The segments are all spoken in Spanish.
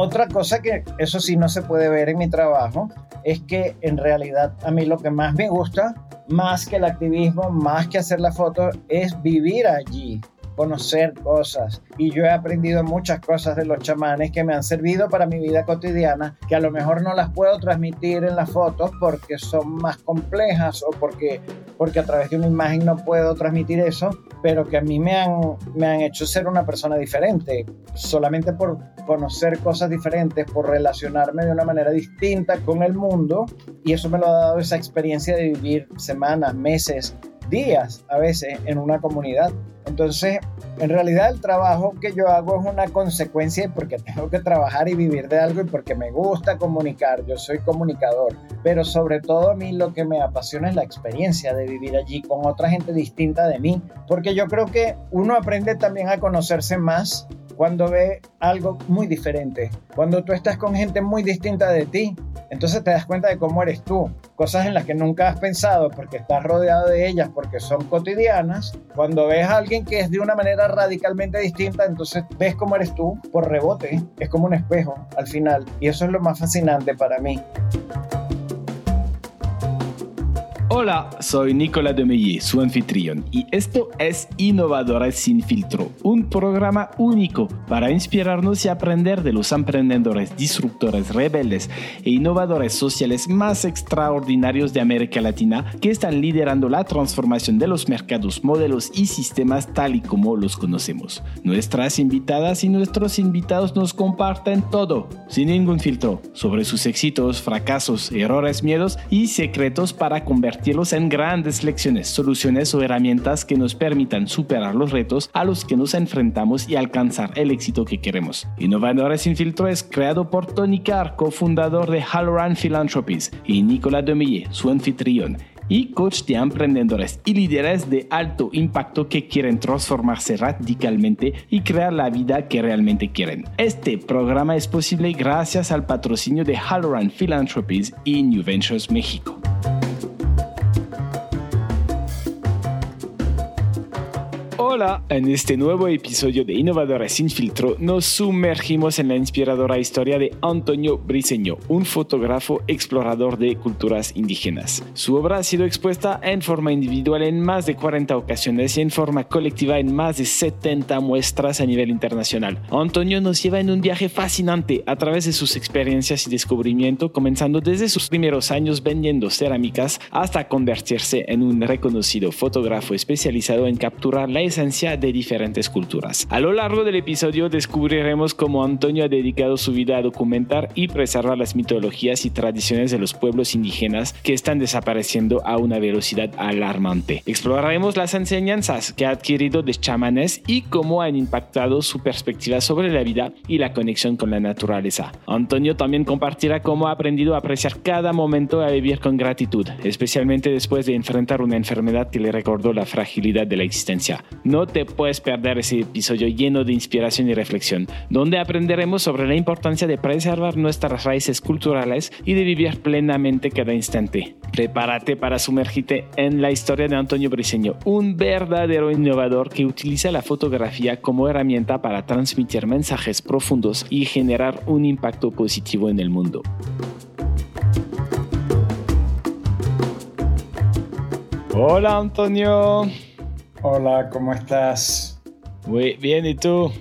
otra cosa que eso sí no se puede ver en mi trabajo es que en realidad a mí lo que más me gusta, más que el activismo, más que hacer la foto, es vivir allí conocer cosas. Y yo he aprendido muchas cosas de los chamanes que me han servido para mi vida cotidiana, que a lo mejor no las puedo transmitir en las fotos porque son más complejas o porque, porque a través de una imagen no puedo transmitir eso, pero que a mí me han, me han hecho ser una persona diferente, solamente por conocer cosas diferentes, por relacionarme de una manera distinta con el mundo. Y eso me lo ha dado esa experiencia de vivir semanas, meses, días a veces en una comunidad. Entonces, en realidad el trabajo que yo hago es una consecuencia porque tengo que trabajar y vivir de algo y porque me gusta comunicar, yo soy comunicador, pero sobre todo a mí lo que me apasiona es la experiencia de vivir allí con otra gente distinta de mí, porque yo creo que uno aprende también a conocerse más cuando ve algo muy diferente, cuando tú estás con gente muy distinta de ti, entonces te das cuenta de cómo eres tú, cosas en las que nunca has pensado porque estás rodeado de ellas, porque son cotidianas. Cuando ves a alguien que es de una manera radicalmente distinta, entonces ves cómo eres tú por rebote, es como un espejo al final, y eso es lo más fascinante para mí. Hola, soy Nicolas Demeye, su anfitrión, y esto es Innovadores sin filtro, un programa único para inspirarnos y aprender de los emprendedores, disruptores, rebeldes e innovadores sociales más extraordinarios de América Latina que están liderando la transformación de los mercados, modelos y sistemas tal y como los conocemos. Nuestras invitadas y nuestros invitados nos comparten todo, sin ningún filtro, sobre sus éxitos, fracasos, errores, miedos y secretos para convertir en grandes lecciones, soluciones o herramientas que nos permitan superar los retos a los que nos enfrentamos y alcanzar el éxito que queremos. Innovadores sin filtro es creado por Tony Carr, cofundador de Halloran Philanthropies, y Nicolas Demille, su anfitrión y coach de emprendedores y líderes de alto impacto que quieren transformarse radicalmente y crear la vida que realmente quieren. Este programa es posible gracias al patrocinio de Halloran Philanthropies y New Ventures México. Hola, en este nuevo episodio de Innovadores sin filtro nos sumergimos en la inspiradora historia de Antonio Briceño, un fotógrafo explorador de culturas indígenas. Su obra ha sido expuesta en forma individual en más de 40 ocasiones y en forma colectiva en más de 70 muestras a nivel internacional. Antonio nos lleva en un viaje fascinante a través de sus experiencias y descubrimiento, comenzando desde sus primeros años vendiendo cerámicas hasta convertirse en un reconocido fotógrafo especializado en capturar la esencia de diferentes culturas. A lo largo del episodio descubriremos cómo Antonio ha dedicado su vida a documentar y preservar las mitologías y tradiciones de los pueblos indígenas que están desapareciendo a una velocidad alarmante. Exploraremos las enseñanzas que ha adquirido de chamanes y cómo han impactado su perspectiva sobre la vida y la conexión con la naturaleza. Antonio también compartirá cómo ha aprendido a apreciar cada momento a vivir con gratitud, especialmente después de enfrentar una enfermedad que le recordó la fragilidad de la existencia. No te puedes perder ese episodio lleno de inspiración y reflexión, donde aprenderemos sobre la importancia de preservar nuestras raíces culturales y de vivir plenamente cada instante. Prepárate para sumergirte en la historia de Antonio Briceño, un verdadero innovador que utiliza la fotografía como herramienta para transmitir mensajes profundos y generar un impacto positivo en el mundo. Hola Antonio. Hola, ¿cómo estás? Muy bien, ¿y tú?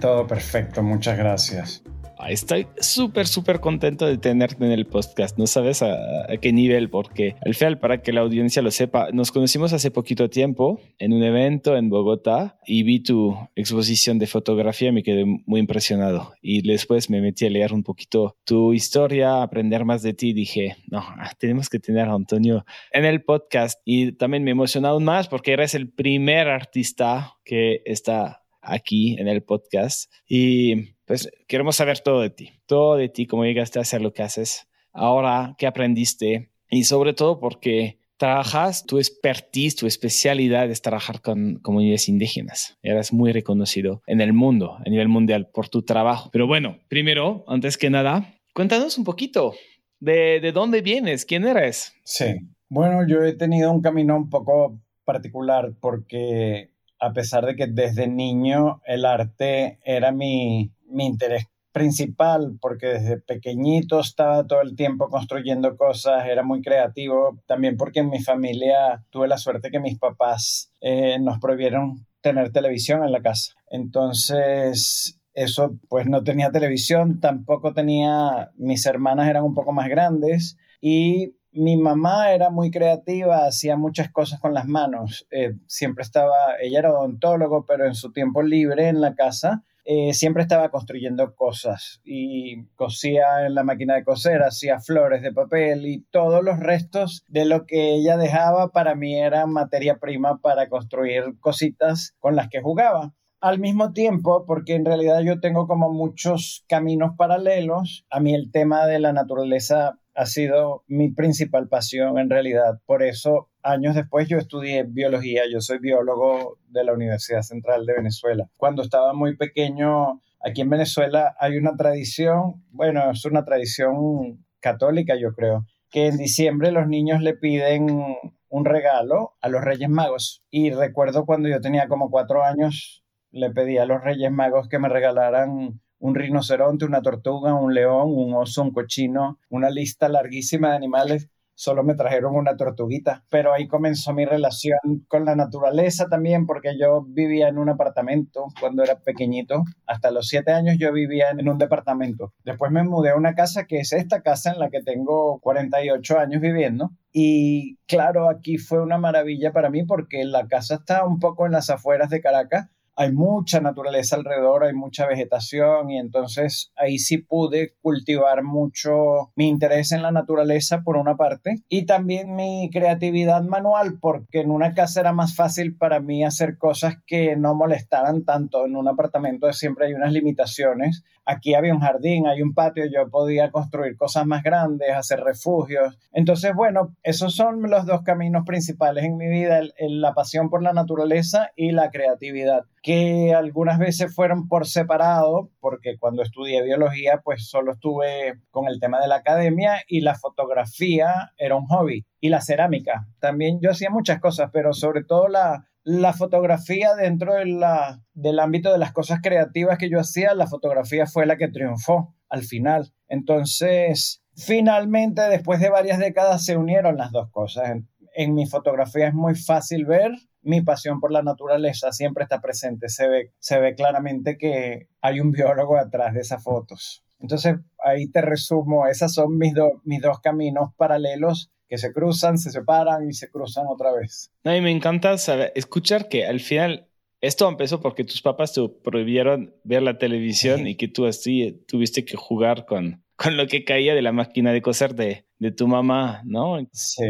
Todo perfecto, muchas gracias. Estoy súper, súper contento de tenerte en el podcast. No sabes a, qué nivel, porque al final, para que la audiencia lo sepa, nos conocimos hace poquito tiempo en un evento en Bogotá y vi tu exposición de fotografía me quedé muy impresionado. Y después me metí a leer un poquito tu historia, aprender más de ti. Dije, no, tenemos que tener a Antonio en el podcast. Y también me emocionó aún más porque eres el primer artista que está aquí en el podcast. Y pues queremos saber todo de ti, todo de ti, cómo llegaste a hacer lo que haces, ahora qué aprendiste y sobre todo porque trabajas, tu expertise, tu especialidad es trabajar con comunidades indígenas. Eres muy reconocido en el mundo, a nivel mundial, por tu trabajo. Pero bueno, primero, antes que nada, cuéntanos un poquito de, de dónde vienes, quién eres. Sí, bueno, yo he tenido un camino un poco particular porque a pesar de que desde niño el arte era mi, mi interés principal, porque desde pequeñito estaba todo el tiempo construyendo cosas, era muy creativo, también porque en mi familia tuve la suerte que mis papás eh, nos prohibieron tener televisión en la casa. Entonces, eso pues no tenía televisión, tampoco tenía, mis hermanas eran un poco más grandes y mi mamá era muy creativa, hacía muchas cosas con las manos. Eh, siempre estaba, ella era odontólogo, pero en su tiempo libre en la casa eh, siempre estaba construyendo cosas y cosía en la máquina de coser, hacía flores de papel y todos los restos de lo que ella dejaba para mí era materia prima para construir cositas con las que jugaba al mismo tiempo, porque en realidad yo tengo como muchos caminos paralelos, a mí el tema de la naturaleza ha sido mi principal pasión en realidad. Por eso, años después yo estudié biología, yo soy biólogo de la Universidad Central de Venezuela. Cuando estaba muy pequeño, aquí en Venezuela hay una tradición, bueno, es una tradición católica yo creo, que en diciembre los niños le piden un regalo a los Reyes Magos. Y recuerdo cuando yo tenía como cuatro años, le pedí a los Reyes Magos que me regalaran un rinoceronte, una tortuga, un león, un oso, un cochino, una lista larguísima de animales. Solo me trajeron una tortuguita, pero ahí comenzó mi relación con la naturaleza también, porque yo vivía en un apartamento cuando era pequeñito. Hasta los siete años yo vivía en un departamento. Después me mudé a una casa que es esta casa en la que tengo 48 años viviendo. Y claro, aquí fue una maravilla para mí porque la casa está un poco en las afueras de Caracas hay mucha naturaleza alrededor, hay mucha vegetación y entonces ahí sí pude cultivar mucho mi interés en la naturaleza por una parte y también mi creatividad manual porque en una casa era más fácil para mí hacer cosas que no molestaran tanto. En un apartamento siempre hay unas limitaciones. Aquí había un jardín, hay un patio, yo podía construir cosas más grandes, hacer refugios. Entonces, bueno, esos son los dos caminos principales en mi vida, la pasión por la naturaleza y la creatividad que algunas veces fueron por separado, porque cuando estudié biología, pues solo estuve con el tema de la academia y la fotografía era un hobby. Y la cerámica. También yo hacía muchas cosas, pero sobre todo la, la fotografía dentro de la, del ámbito de las cosas creativas que yo hacía, la fotografía fue la que triunfó al final. Entonces, finalmente, después de varias décadas, se unieron las dos cosas. En, mi fotografía es muy fácil ver mi pasión por la naturaleza siempre está presente. Se ve, se ve claramente que hay un biólogo atrás de esas fotos. Entonces, ahí te resumo, esos son mis, mis dos caminos paralelos que se cruzan, se separan y se cruzan otra vez. A mí me encanta saber, escuchar que al final esto empezó porque tus papás te prohibieron ver la televisión y que tú así tuviste que jugar con, con lo que caía de la máquina de coser de, de tu mamá, ¿no? Sí.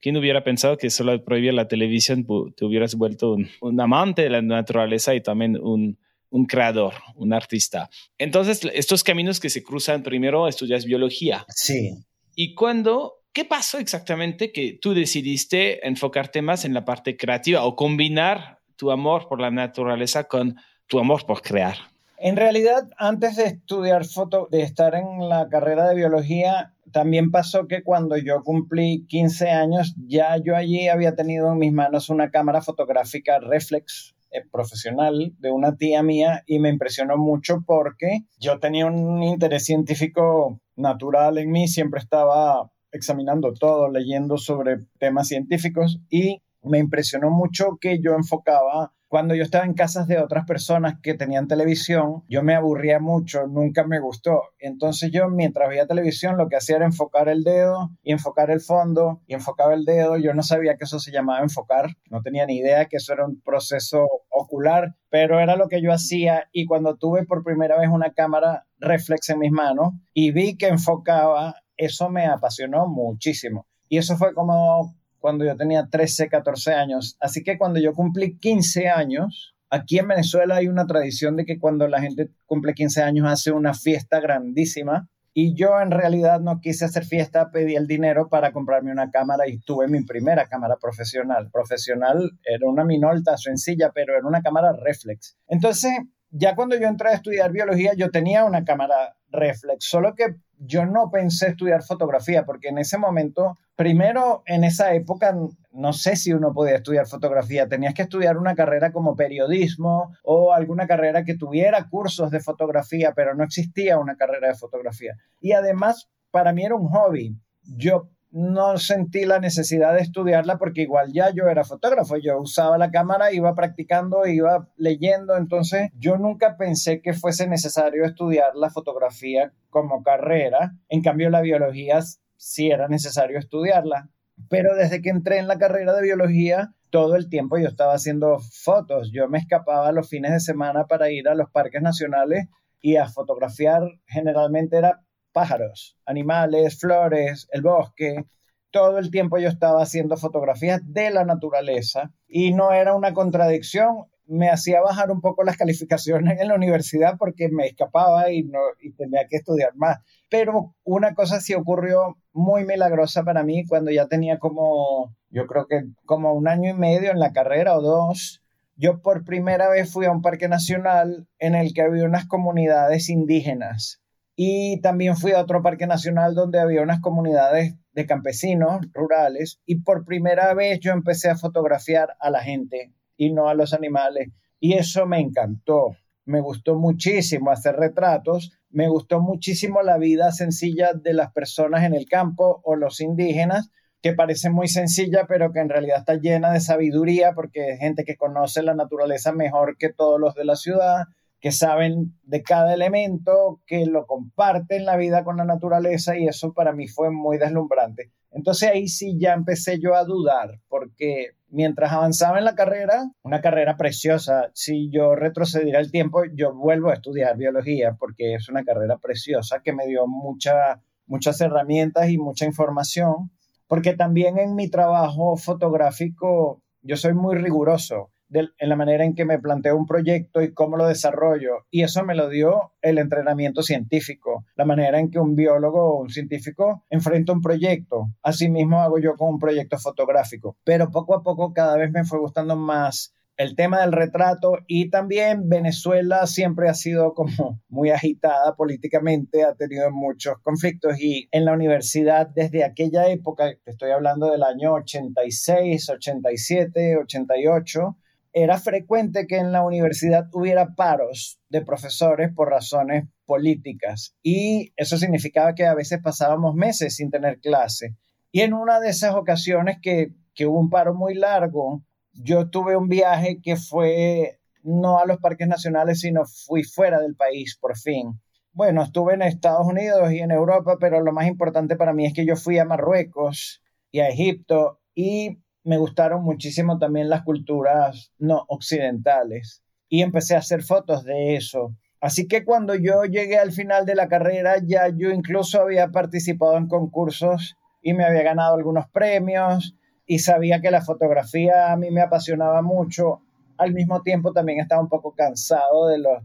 ¿Quién hubiera pensado que solo prohibir la televisión te hubieras vuelto un, amante de la naturaleza y también un, un creador, un artista? Entonces, estos caminos que se cruzan, primero estudias biología. Sí. ¿Y cuándo, qué pasó exactamente que tú decidiste enfocarte más en la parte creativa o combinar tu amor por la naturaleza con tu amor por crear? En realidad, antes de estudiar foto, de estar en la carrera de biología, también pasó que cuando yo cumplí 15 años, ya yo allí había tenido en mis manos una cámara fotográfica reflex eh, profesional de una tía mía y me impresionó mucho porque yo tenía un interés científico natural en mí, siempre estaba examinando todo, leyendo sobre temas científicos y me impresionó mucho que yo enfocaba cuando yo estaba en casas de otras personas que tenían televisión, yo me aburría mucho, nunca me gustó. Entonces yo mientras veía televisión lo que hacía era enfocar el dedo y enfocar el fondo y enfocaba el dedo. Yo no sabía que eso se llamaba enfocar, no tenía ni idea que eso era un proceso ocular, pero era lo que yo hacía y cuando tuve por primera vez una cámara reflex en mis manos y vi que enfocaba, eso me apasionó muchísimo. Y eso fue como cuando yo tenía 13, 14 años. Así que cuando yo cumplí 15 años, aquí en Venezuela hay una tradición de que cuando la gente cumple 15 años hace una fiesta grandísima. Y yo en realidad no quise hacer fiesta, pedí el dinero para comprarme una cámara y tuve mi primera cámara profesional. Profesional era una minolta sencilla, pero era una cámara reflex. Entonces ya cuando yo entré a estudiar biología, yo tenía una cámara reflex, solo que yo no pensé estudiar fotografía, porque en ese momento, primero en esa época, no sé si uno podía estudiar fotografía, tenías que estudiar una carrera como periodismo o alguna carrera que tuviera cursos de fotografía, pero no existía una carrera de fotografía. Y además, para mí era un hobby. Yo no sentí la necesidad de estudiarla porque igual ya yo era fotógrafo, yo usaba la cámara, iba practicando, iba leyendo, entonces yo nunca pensé que fuese necesario estudiar la fotografía como carrera, en cambio la biología sí era necesario estudiarla, pero desde que entré en la carrera de biología, todo el tiempo yo estaba haciendo fotos, yo me escapaba los fines de semana para ir a los parques nacionales y a fotografiar generalmente era pájaros, animales, flores, el bosque. Todo el tiempo yo estaba haciendo fotografías de la naturaleza y no era una contradicción. Me hacía bajar un poco las calificaciones en la universidad porque me escapaba y, tenía que estudiar más. Pero una cosa sí ocurrió muy milagrosa para mí cuando ya tenía como, yo creo que como un año y medio en la carrera o dos. Yo por primera vez fui a un parque nacional en el que había unas comunidades indígenas y también fui a otro parque nacional donde había unas comunidades de campesinos rurales y por primera vez yo empecé a fotografiar a la gente y no a los animales. Y eso me encantó. Me gustó muchísimo hacer retratos, me gustó muchísimo la vida sencilla de las personas en el campo o los indígenas, que parece muy sencilla, pero que en realidad está llena de sabiduría porque es gente que conoce la naturaleza mejor que todos los de la ciudad, que saben de cada elemento, que lo comparten la vida con la naturaleza y eso para mí fue muy deslumbrante. Entonces ahí sí ya empecé yo a dudar, porque mientras avanzaba en la carrera, una carrera preciosa, si yo retrocediera el tiempo, yo vuelvo a estudiar biología, porque es una carrera preciosa que me dio mucha, muchas herramientas y mucha información, porque también en mi trabajo fotográfico yo soy muy riguroso en la manera en que me planteo un proyecto y cómo lo desarrollo. Y eso me lo dio el entrenamiento científico, la manera en que un biólogo o un científico enfrenta un proyecto. Asimismo hago yo con un proyecto fotográfico. Pero poco a poco cada vez me fue gustando más el tema del retrato y también Venezuela siempre ha sido como muy agitada políticamente, ha tenido muchos conflictos y en la universidad desde aquella época, estoy hablando del año 86, 87, 88, era frecuente que en la universidad hubiera paros de profesores por razones políticas y eso significaba que a veces pasábamos meses sin tener clase. Y en una de esas ocasiones que, que hubo un paro muy largo, yo tuve un viaje que fue no a los parques nacionales, sino fui fuera del país por fin. Bueno, estuve en Estados Unidos y en Europa, pero lo más importante para mí es que yo fui a Marruecos y a Egipto y me gustaron muchísimo también las culturas no occidentales y empecé a hacer fotos de eso. Así que cuando yo llegué al final de la carrera, ya yo incluso había participado en concursos y me había ganado algunos premios y sabía que la fotografía a mí me apasionaba mucho. Al mismo tiempo también estaba un poco cansado de los,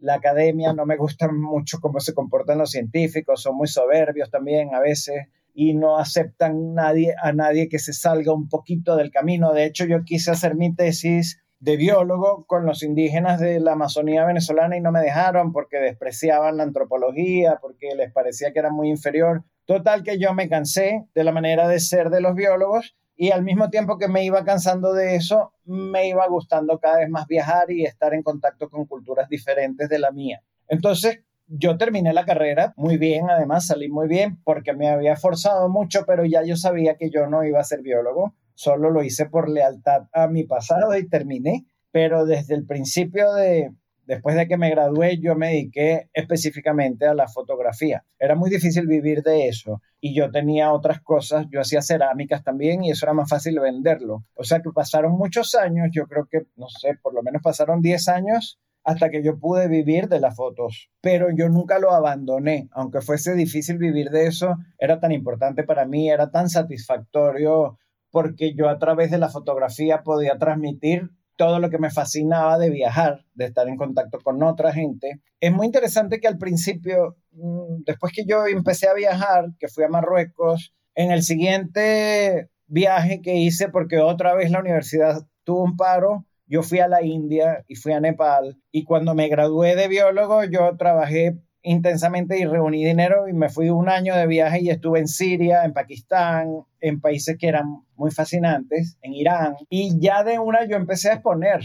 la academia, no me gusta mucho cómo se comportan los científicos, son muy soberbios también a veces y no aceptan a nadie que se salga un poquito del camino. De hecho, yo quise hacer mi tesis de biólogo con los indígenas de la Amazonía venezolana y no me dejaron porque despreciaban la antropología, porque les parecía que era muy inferior. Total que yo me cansé de la manera de ser de los biólogos y al mismo tiempo que me iba cansando de eso, me iba gustando cada vez más viajar y estar en contacto con culturas diferentes de la mía. Entonces, yo terminé la carrera muy bien, además salí muy bien porque me había forzado mucho, pero ya yo sabía que yo no iba a ser biólogo, solo lo hice por lealtad a mi pasado y terminé, pero desde el principio de, después de que me gradué, yo me dediqué específicamente a la fotografía. Era muy difícil vivir de eso. Y yo tenía otras cosas, yo hacía cerámicas también y eso era más fácil venderlo. O sea que pasaron muchos años, yo creo que, no sé, por lo menos pasaron 10 años hasta que yo pude vivir de las fotos. Pero yo nunca lo abandoné, aunque fuese difícil vivir de eso, era tan importante para mí, era tan satisfactorio porque yo a través de la fotografía podía transmitir todo lo que me fascinaba de viajar, de estar en contacto con otra gente. Es muy interesante que al principio, mm, después que yo empecé a viajar, que fui a Marruecos, en el siguiente viaje que hice, porque otra vez la universidad tuvo un paro, yo fui a la India y fui a Nepal y cuando me gradué de biólogo yo trabajé intensamente y reuní dinero y me fui un año de viaje y estuve en Siria, en Pakistán, en países que eran muy fascinantes, en Irán. Y ya de una yo empecé a exponer.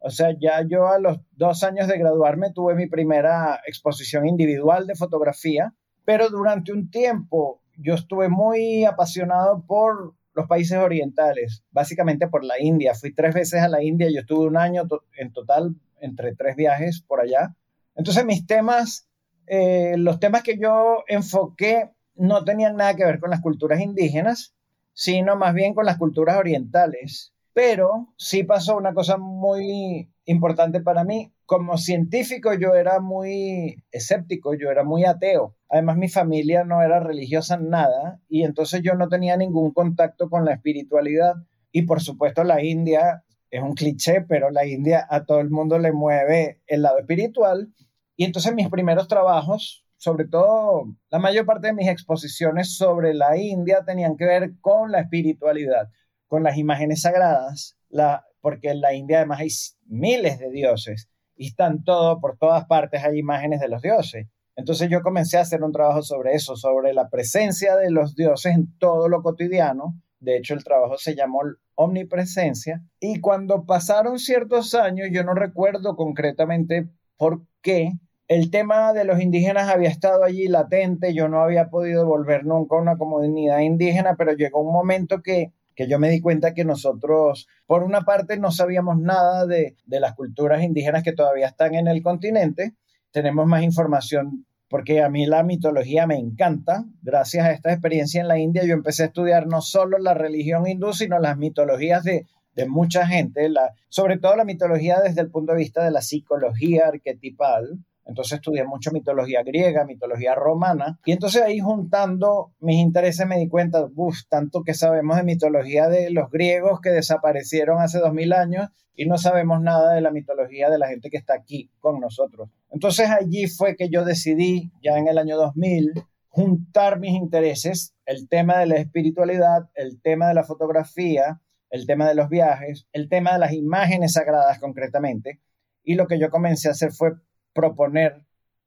O sea, ya yo a los dos años de graduarme tuve mi primera exposición individual de fotografía, pero durante un tiempo yo estuve muy apasionado por los países orientales, básicamente por la India. Fui tres veces a la India, yo estuve un año en total entre tres viajes por allá. Entonces mis temas, eh, los temas que yo enfoqué no tenían nada que ver con las culturas indígenas, sino más bien con las culturas orientales. Pero sí pasó una cosa muy importante para mí. Como científico yo era muy escéptico, yo era muy ateo. Además mi familia no era religiosa en nada y entonces yo no tenía ningún contacto con la espiritualidad. Y por supuesto la India es un cliché, pero la India a todo el mundo le mueve el lado espiritual. Y entonces mis primeros trabajos, sobre todo la mayor parte de mis exposiciones sobre la India tenían que ver con la espiritualidad con las imágenes sagradas, la, porque en la India además hay miles de dioses y están todo, por todas partes hay imágenes de los dioses. Entonces yo comencé a hacer un trabajo sobre eso, sobre la presencia de los dioses en todo lo cotidiano. De hecho, el trabajo se llamó Omnipresencia. Y cuando pasaron ciertos años, yo no recuerdo concretamente por qué, el tema de los indígenas había estado allí latente, yo no había podido volver nunca a una comunidad indígena, pero llegó un momento que que yo me di cuenta que nosotros, por una parte, no sabíamos nada de, las culturas indígenas que todavía están en el continente, tenemos más información porque a mí la mitología me encanta. Gracias a esta experiencia en la India, yo empecé a estudiar no solo la religión hindú, sino las mitologías de, mucha gente, sobre todo la mitología desde el punto de vista de la psicología arquetipal. Entonces estudié mucho mitología griega, mitología romana, y entonces ahí juntando mis intereses me di cuenta, uff, tanto que sabemos de mitología de los griegos que desaparecieron hace dos mil años y no sabemos nada de la mitología de la gente que está aquí con nosotros. Entonces allí fue que yo decidí, ya en el año 2000, juntar mis intereses, el tema de la espiritualidad, el tema de la fotografía, el tema de los viajes, el tema de las imágenes sagradas concretamente, y lo que yo comencé a hacer fue proponer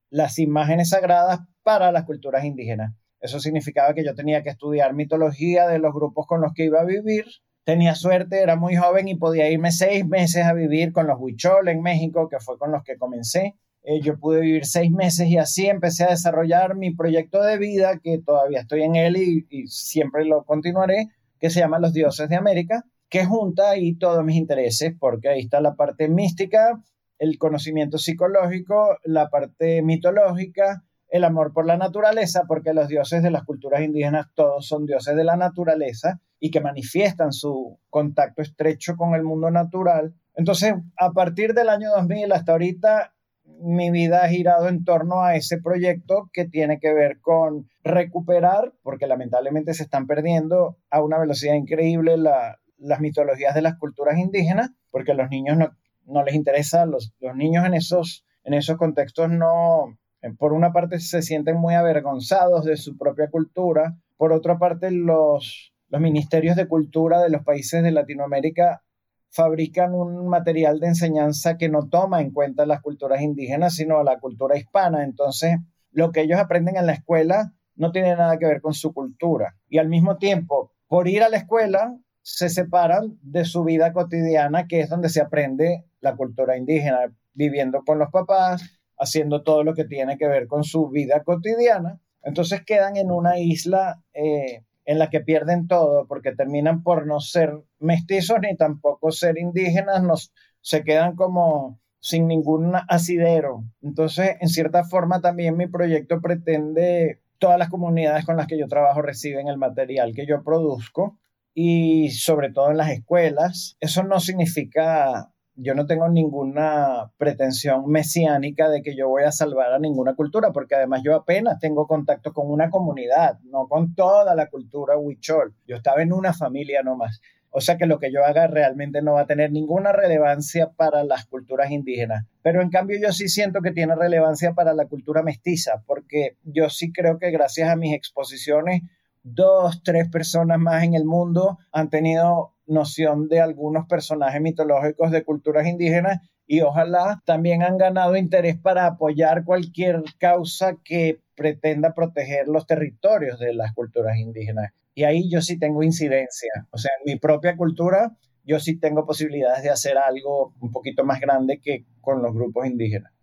las imágenes sagradas para las culturas indígenas. Eso significaba que yo tenía que estudiar mitología de los grupos con los que iba a vivir. Tenía suerte, era muy joven y podía irme seis meses a vivir con los Huichol en México, que fue con los que comencé. Eh, yo pude vivir seis meses y así empecé a desarrollar mi proyecto de vida, que todavía estoy en él y, y siempre lo continuaré, que se llama Los Dioses de América, que junta ahí todos mis intereses, porque ahí está la parte mística, el conocimiento psicológico, la parte mitológica, el amor por la naturaleza, porque los dioses de las culturas indígenas todos son dioses de la naturaleza y que manifiestan su contacto estrecho con el mundo natural. Entonces, a partir del año 2000 hasta ahorita, mi vida ha girado en torno a ese proyecto que tiene que ver con recuperar, porque lamentablemente se están perdiendo a una velocidad increíble las mitologías de las culturas indígenas, porque los niños no, no les interesa, los, los niños en esos, en esos contextos no, por una parte se sienten muy avergonzados de su propia cultura, por otra parte los, los ministerios de cultura de los países de Latinoamérica fabrican un material de enseñanza que no toma en cuenta las culturas indígenas, sino la cultura hispana. Entonces, lo que ellos aprenden en la escuela no tiene nada que ver con su cultura. Y al mismo tiempo, por ir a la escuela, se separan de su vida cotidiana, que es donde se aprende la cultura indígena, viviendo con los papás, haciendo todo lo que tiene que ver con su vida cotidiana. Entonces quedan en una isla eh, en la que pierden todo porque terminan por no ser mestizos ni tampoco ser indígenas, nos, se quedan como sin ningún asidero. Entonces, en cierta forma, también mi proyecto pretende, todas las comunidades con las que yo trabajo reciben el material que yo produzco y sobre todo en las escuelas. Eso no significa yo no tengo ninguna pretensión mesiánica de que yo voy a salvar a ninguna cultura, porque además yo apenas tengo contacto con una comunidad, no con toda la cultura huichol. Yo estaba en una familia nomás. O sea que lo que yo haga realmente no va a tener ninguna relevancia para las culturas indígenas. Pero en cambio yo sí siento que tiene relevancia para la cultura mestiza, porque yo sí creo que gracias a mis exposiciones dos, tres personas más en el mundo han tenido noción de algunos personajes mitológicos de culturas indígenas y ojalá también han ganado interés para apoyar cualquier causa que pretenda proteger los territorios de las culturas indígenas. Y ahí yo sí tengo incidencia. O sea, en mi propia cultura, yo sí tengo posibilidades de hacer algo un poquito más grande que con los grupos indígenas.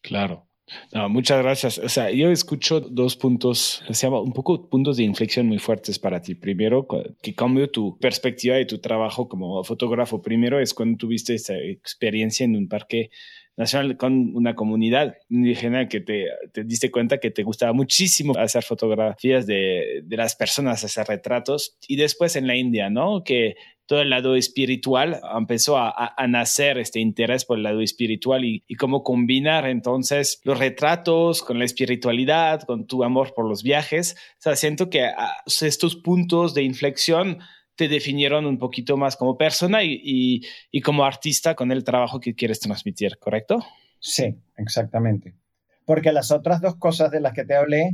Claro. No, muchas gracias. O sea, yo escucho dos puntos, se llama un poco puntos de inflexión muy fuertes para ti. Primero, que cambió tu perspectiva y tu trabajo como fotógrafo. Primero es cuando tuviste esta experiencia en un parque nacional con una comunidad indígena que te, te, diste cuenta que te gustaba muchísimo hacer fotografías de, de, las personas, hacer retratos. Y después en la India, ¿no? Que todo el lado espiritual empezó a, nacer este interés por el lado espiritual y, cómo combinar entonces los retratos con la espiritualidad, con tu amor por los viajes. O sea, siento que ah, estos puntos de inflexión te definieron un poquito más como persona y, como artista con el trabajo que quieres transmitir, ¿correcto? Sí, exactamente. Porque las otras dos cosas de las que te hablé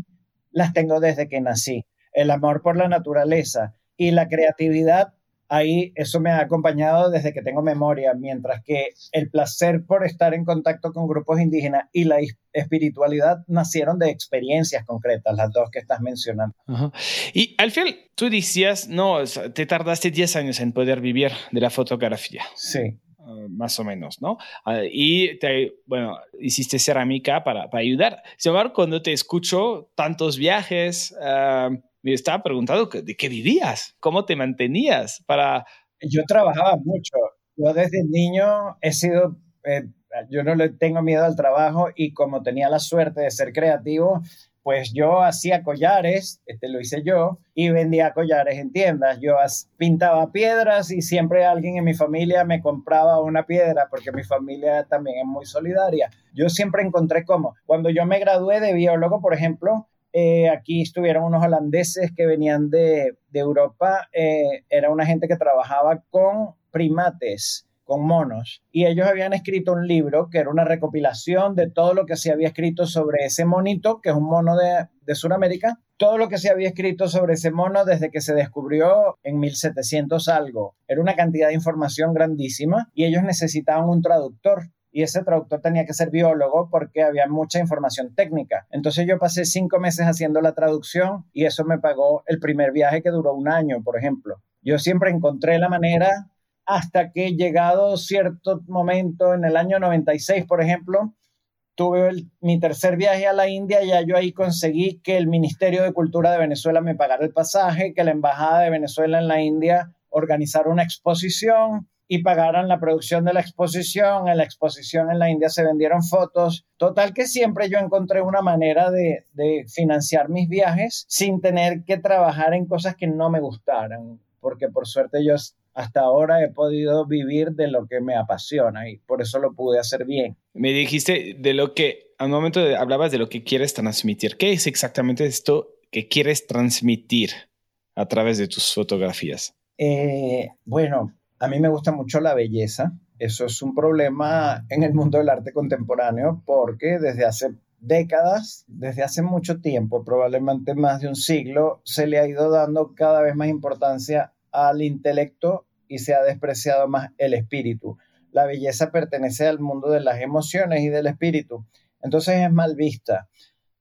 las tengo desde que nací. El amor por la naturaleza y la creatividad ahí eso me ha acompañado desde que tengo memoria, mientras que el placer por estar en contacto con grupos indígenas y la espiritualidad nacieron de experiencias concretas, las dos que estás mencionando. Y al final, tú decías, no, te tardaste 10 años en poder vivir de la fotografía. Sí. Uh, más o menos, ¿no? Uh, y te, bueno, hiciste cerámica para, para ayudar. Sin embargo, cuando te escucho tantos viajes, uh, me estaba preguntando de qué vivías, cómo te mantenías para... Yo trabajaba mucho. Yo desde niño he sido, eh, yo no le tengo miedo al trabajo y como tenía la suerte de ser creativo, pues yo hacía collares, este lo hice yo, y vendía collares en tiendas. Yo pintaba piedras y siempre alguien en mi familia me compraba una piedra porque mi familia también es muy solidaria. Yo siempre encontré cómo. Cuando yo me gradué de biólogo, por ejemplo, eh, aquí estuvieron unos holandeses que venían de, Europa. Eh, era una gente que trabajaba con primates, con monos. Y ellos habían escrito un libro que era una recopilación de todo lo que se había escrito sobre ese monito, que es un mono de, de Sudamérica. Todo lo que se había escrito sobre ese mono desde que se descubrió en 1700 algo. Era una cantidad de información grandísima y ellos necesitaban un traductor y ese traductor tenía que ser biólogo porque había mucha información técnica. Entonces yo pasé cinco meses haciendo la traducción y eso me pagó el primer viaje que duró un año, por ejemplo. Yo siempre encontré la manera hasta que llegado cierto momento, en el año 96, por ejemplo, tuve mi tercer viaje a la India, ya yo ahí conseguí que el Ministerio de Cultura de Venezuela me pagara el pasaje, que la Embajada de Venezuela en la India organizara una exposición, y pagaran la producción de la exposición. En la exposición en la India se vendieron fotos. Total que siempre yo encontré una manera de, financiar mis viajes sin tener que trabajar en cosas que no me gustaran, porque por suerte yo hasta ahora he podido vivir de lo que me apasiona y por eso lo pude hacer bien. Me dijiste de lo que, a un momento hablabas de lo que quieres transmitir. ¿Qué es exactamente esto que quieres transmitir a través de tus fotografías? Eh, bueno, a mí me gusta mucho la belleza. Eso es un problema en el mundo del arte contemporáneo porque desde hace décadas, desde hace mucho tiempo, probablemente más de un siglo, se le ha ido dando cada vez más importancia al intelecto y se ha despreciado más el espíritu. La belleza pertenece al mundo de las emociones y del espíritu. Entonces es mal vista.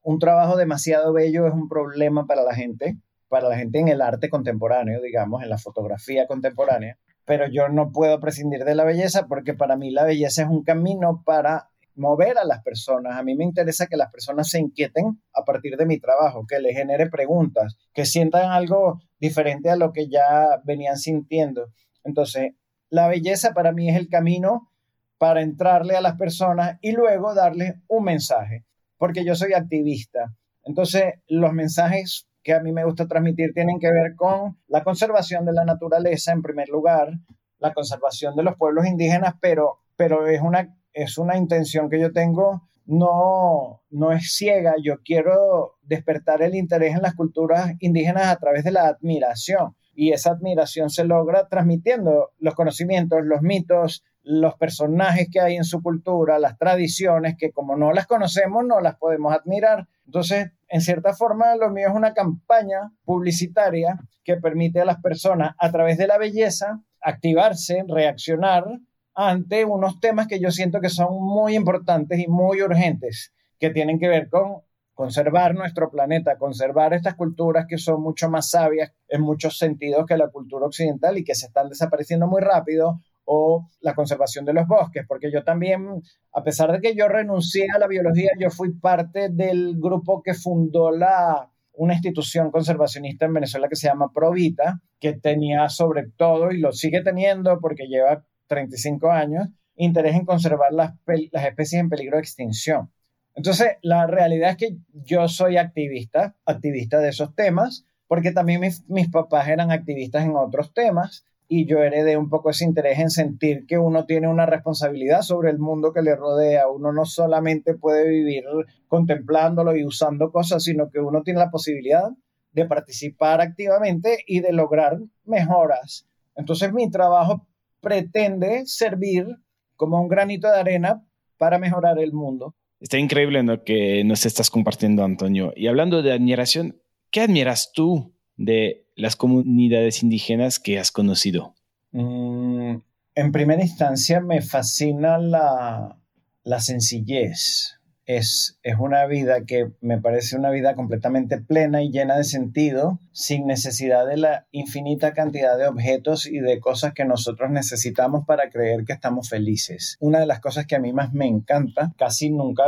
Un trabajo demasiado bello es un problema para la gente, para la gente en el arte contemporáneo, digamos, en la fotografía contemporánea pero yo no puedo prescindir de la belleza porque para mí la belleza es un camino para mover a las personas. A mí me interesa que las personas se inquieten a partir de mi trabajo, que les genere preguntas, que sientan algo diferente a lo que ya venían sintiendo. Entonces, la belleza para mí es el camino para entrarle a las personas y luego darles un mensaje, porque yo soy activista. Entonces, los mensajes que a mí me gusta transmitir tienen que ver con la conservación de la naturaleza en primer lugar, la conservación de los pueblos indígenas, pero, pero es, una, es una intención que yo tengo, no, no es ciega, yo quiero despertar el interés en las culturas indígenas a través de la admiración y esa admiración se logra transmitiendo los conocimientos, los mitos, los personajes que hay en su cultura, las tradiciones que como no las conocemos no las podemos admirar. Entonces, en cierta forma lo mío es una campaña publicitaria que permite a las personas a través de la belleza activarse, reaccionar ante unos temas que yo siento que son muy importantes y muy urgentes, que tienen que ver con conservar nuestro planeta, conservar estas culturas que son mucho más sabias en muchos sentidos que la cultura occidental y que se están desapareciendo muy rápido, o la conservación de los bosques, porque yo también, a pesar de que yo renuncié a la biología, yo fui parte del grupo que fundó la, una institución conservacionista en Venezuela que se llama Provita, que tenía sobre todo, y lo sigue teniendo porque lleva 35 años, interés en conservar las, las especies en peligro de extinción. Entonces, la realidad es que yo soy activista, activista de esos temas, porque también mis, mis, papás eran activistas en otros temas y yo heredé un poco ese interés en sentir que uno tiene una responsabilidad sobre el mundo que le rodea. Uno no solamente puede vivir contemplándolo y usando cosas, sino que uno tiene la posibilidad de participar activamente y de lograr mejoras. Entonces mi trabajo pretende servir como un granito de arena para mejorar el mundo. Está increíble lo que nos estás compartiendo, Antonio. Y hablando de admiración, ¿qué admiras tú de las comunidades indígenas que has conocido? Mm, en primera instancia, me fascina la, la sencillez es, una vida que me parece una vida completamente plena y llena de sentido, sin necesidad de la infinita cantidad de objetos y de cosas que nosotros necesitamos para creer que estamos felices. Una de las cosas que a mí más me encanta, casi nunca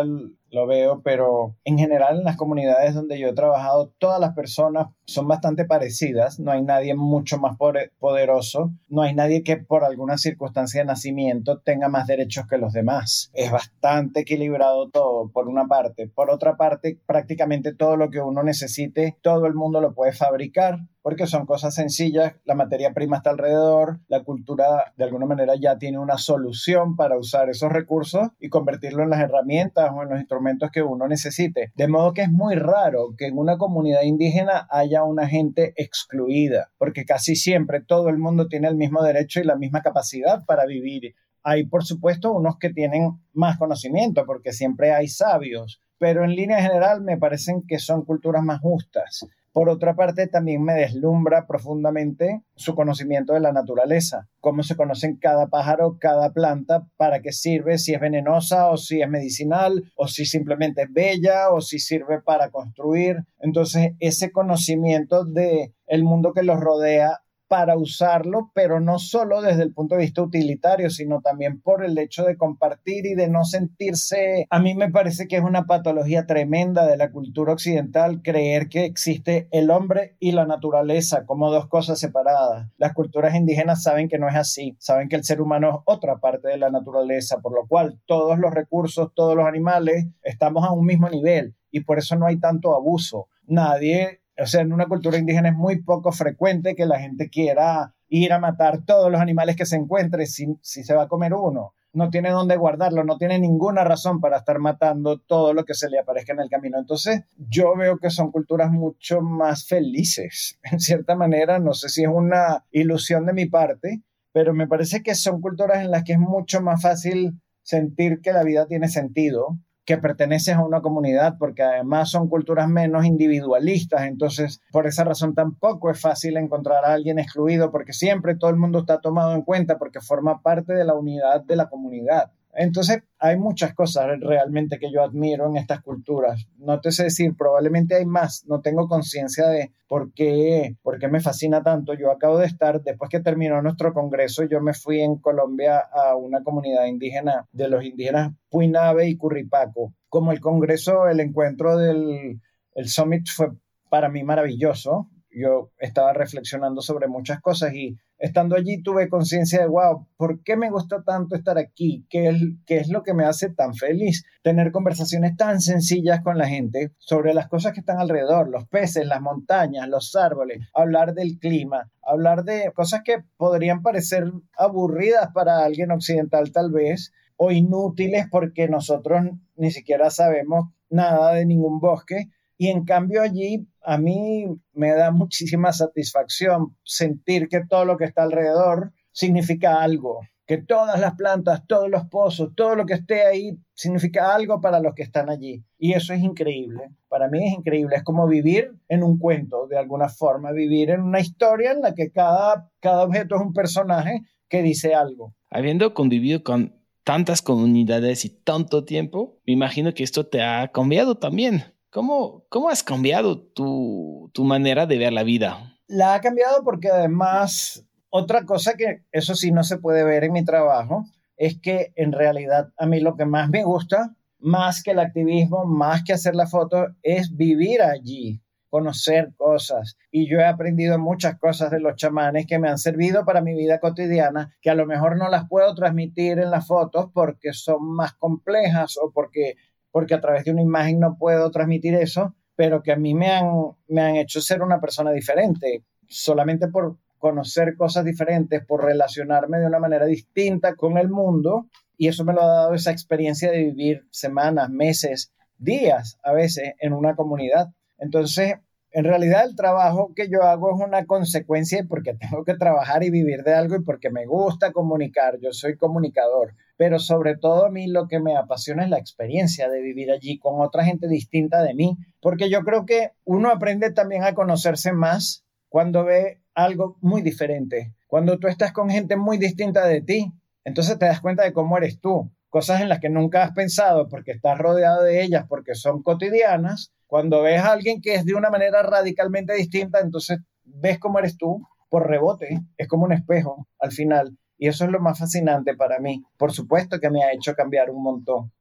lo veo, pero en general en las comunidades donde yo he trabajado, todas las personas son bastante parecidas, no hay nadie mucho más poderoso, no hay nadie que por alguna circunstancia de nacimiento tenga más derechos que los demás. Es bastante equilibrado todo, por una parte. Por otra parte, prácticamente todo lo que uno necesite, todo el mundo lo puede fabricar porque son cosas sencillas, la materia prima está alrededor, la cultura de alguna manera ya tiene una solución para usar esos recursos y convertirlo en las herramientas o en los instrumentos que uno necesite. De modo que es muy raro que en una comunidad indígena haya una gente excluida, porque casi siempre todo el mundo tiene el mismo derecho y la misma capacidad para vivir. Hay, por supuesto, unos que tienen más conocimiento, porque siempre hay sabios, pero en línea general me parecen que son culturas más justas. Por otra parte, también me deslumbra profundamente su conocimiento de la naturaleza, cómo se conocen cada pájaro, cada planta, para qué sirve, si es venenosa o si es medicinal, o si simplemente es bella, o si sirve para construir. Entonces, ese conocimiento de el mundo que los rodea para usarlo, pero no solo desde el punto de vista utilitario, sino también por el hecho de compartir y de no sentirse, a mí me parece que es una patología tremenda de la cultura occidental creer que existe el hombre y la naturaleza como dos cosas separadas. Las culturas indígenas saben que no es así, saben que el ser humano es otra parte de la naturaleza, por lo cual todos los recursos, todos los animales estamos a un mismo nivel y por eso no hay tanto abuso. Nadie o sea, en una cultura indígena es muy poco frecuente que la gente quiera ir a matar todos los animales que se encuentre si, si se va a comer uno. No tiene dónde guardarlo, no tiene ninguna razón para estar matando todo lo que se le aparezca en el camino. Entonces, yo veo que son culturas mucho más felices, en cierta manera. No sé si es una ilusión de mi parte, pero me parece que son culturas en las que es mucho más fácil sentir que la vida tiene sentido que perteneces a una comunidad, porque además son culturas menos individualistas, entonces por esa razón tampoco es fácil encontrar a alguien excluido, porque siempre todo el mundo está tomado en cuenta porque forma parte de la unidad de la comunidad. Entonces, hay muchas cosas realmente que yo admiro en estas culturas. No te sé decir, probablemente hay más. No tengo conciencia de por qué, por qué me fascina tanto. Yo acabo de estar, después que terminó nuestro congreso, yo me fui en Colombia a una comunidad indígena de los indígenas Puinabe y Curripaco. Como el congreso, el encuentro del el summit fue para mí maravilloso. Yo estaba reflexionando sobre muchas cosas y estando allí tuve conciencia de, wow, ¿por qué me gusta tanto estar aquí? ¿Qué es, ¿Qué es lo que me hace tan feliz? Tener conversaciones tan sencillas con la gente sobre las cosas que están alrededor, los peces, las montañas, los árboles, hablar del clima, hablar de cosas que podrían parecer aburridas para alguien occidental tal vez, o inútiles porque nosotros ni siquiera sabemos nada de ningún bosque, y en cambio allí a mí me da muchísima satisfacción sentir que todo lo que está alrededor significa algo, que todas las plantas, todos los pozos, todo lo que esté ahí significa algo para los que están allí. Y eso es increíble. Para mí es increíble. Es como vivir en un cuento, de alguna forma, vivir en una historia en la que cada, cada objeto es un personaje que dice algo. Habiendo convivido con tantas comunidades y tanto tiempo, me imagino que esto te ha cambiado también. ¿Cómo, cómo has cambiado tu, tu manera de ver la vida? La ha cambiado porque además, otra cosa que eso sí no se puede ver en mi trabajo, es que en realidad a mí lo que más me gusta, más que el activismo, más que hacer la foto, es vivir allí, conocer cosas. Y yo he aprendido muchas cosas de los chamanes que me han servido para mi vida cotidiana, que a lo mejor no las puedo transmitir en las fotos porque son más complejas o porque, porque a través de una imagen no puedo transmitir eso, pero que a mí me han, me han hecho ser una persona diferente, solamente por, conocer cosas diferentes, por relacionarme de una manera distinta con el mundo. Y eso me lo ha dado esa experiencia de vivir semanas, meses, días a veces en una comunidad. Entonces, en realidad el trabajo que yo hago es una consecuencia porque tengo que trabajar y vivir de algo y porque me gusta comunicar, yo soy comunicador, pero sobre todo a mí lo que me apasiona es la experiencia de vivir allí con otra gente distinta de mí, porque yo creo que uno aprende también a conocerse más cuando ve algo muy diferente. Cuando tú estás con gente muy distinta de ti, entonces te das cuenta de cómo eres tú. Cosas en las que nunca has pensado porque estás rodeado de ellas, porque son cotidianas. Cuando ves a alguien que es de una manera radicalmente distinta, entonces ves cómo eres tú por rebote. Es como un espejo al final. Y eso es lo más fascinante para mí. Por supuesto que me ha hecho cambiar un montón.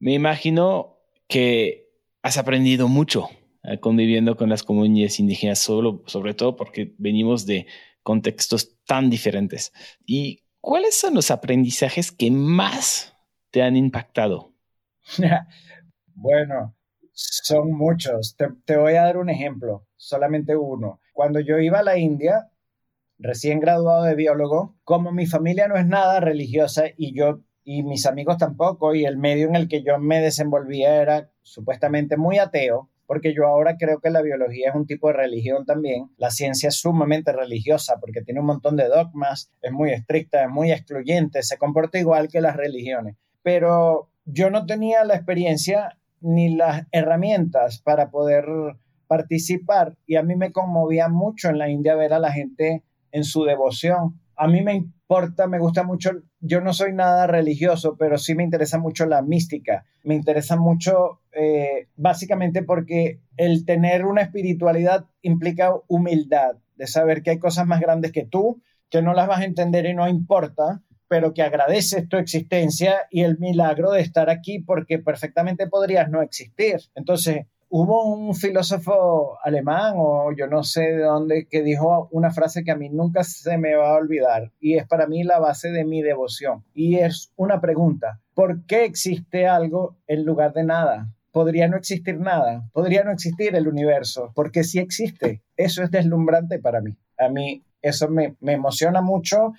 Me imagino que has aprendido mucho eh, conviviendo con las comunidades indígenas, solo, sobre todo porque venimos de contextos tan diferentes. ¿Y cuáles son los aprendizajes que más te han impactado? bueno, son muchos. Te, te, voy a dar un ejemplo, solamente uno. Cuando yo iba a la India, recién graduado de biólogo, como mi familia no es nada religiosa y yo y mis amigos tampoco, y el medio en el que yo me desenvolvía era supuestamente muy ateo, porque yo ahora creo que la biología es un tipo de religión también. La ciencia es sumamente religiosa porque tiene un montón de dogmas, es muy estricta, es muy excluyente, se comporta igual que las religiones. Pero yo no tenía la experiencia ni las herramientas para poder participar y a mí me conmovía mucho en la India ver a la gente en su devoción. A mí me importa, me gusta mucho, yo no soy nada religioso, pero sí me interesa mucho la mística, me interesa mucho eh, básicamente porque el tener una espiritualidad implica humildad, de saber que hay cosas más grandes que tú, que no las vas a entender y no importa, pero que agradeces tu existencia y el milagro de estar aquí porque perfectamente podrías no existir. Entonces, hubo un filósofo alemán o yo no sé de dónde que dijo una frase que a mí nunca se me va a olvidar y es para mí la base de mi devoción y es una pregunta, ¿por qué existe algo en lugar de nada? podría no existir nada, podría no existir el universo, porque si existe. Eso es deslumbrante para mí. A mí eso me, me emociona mucho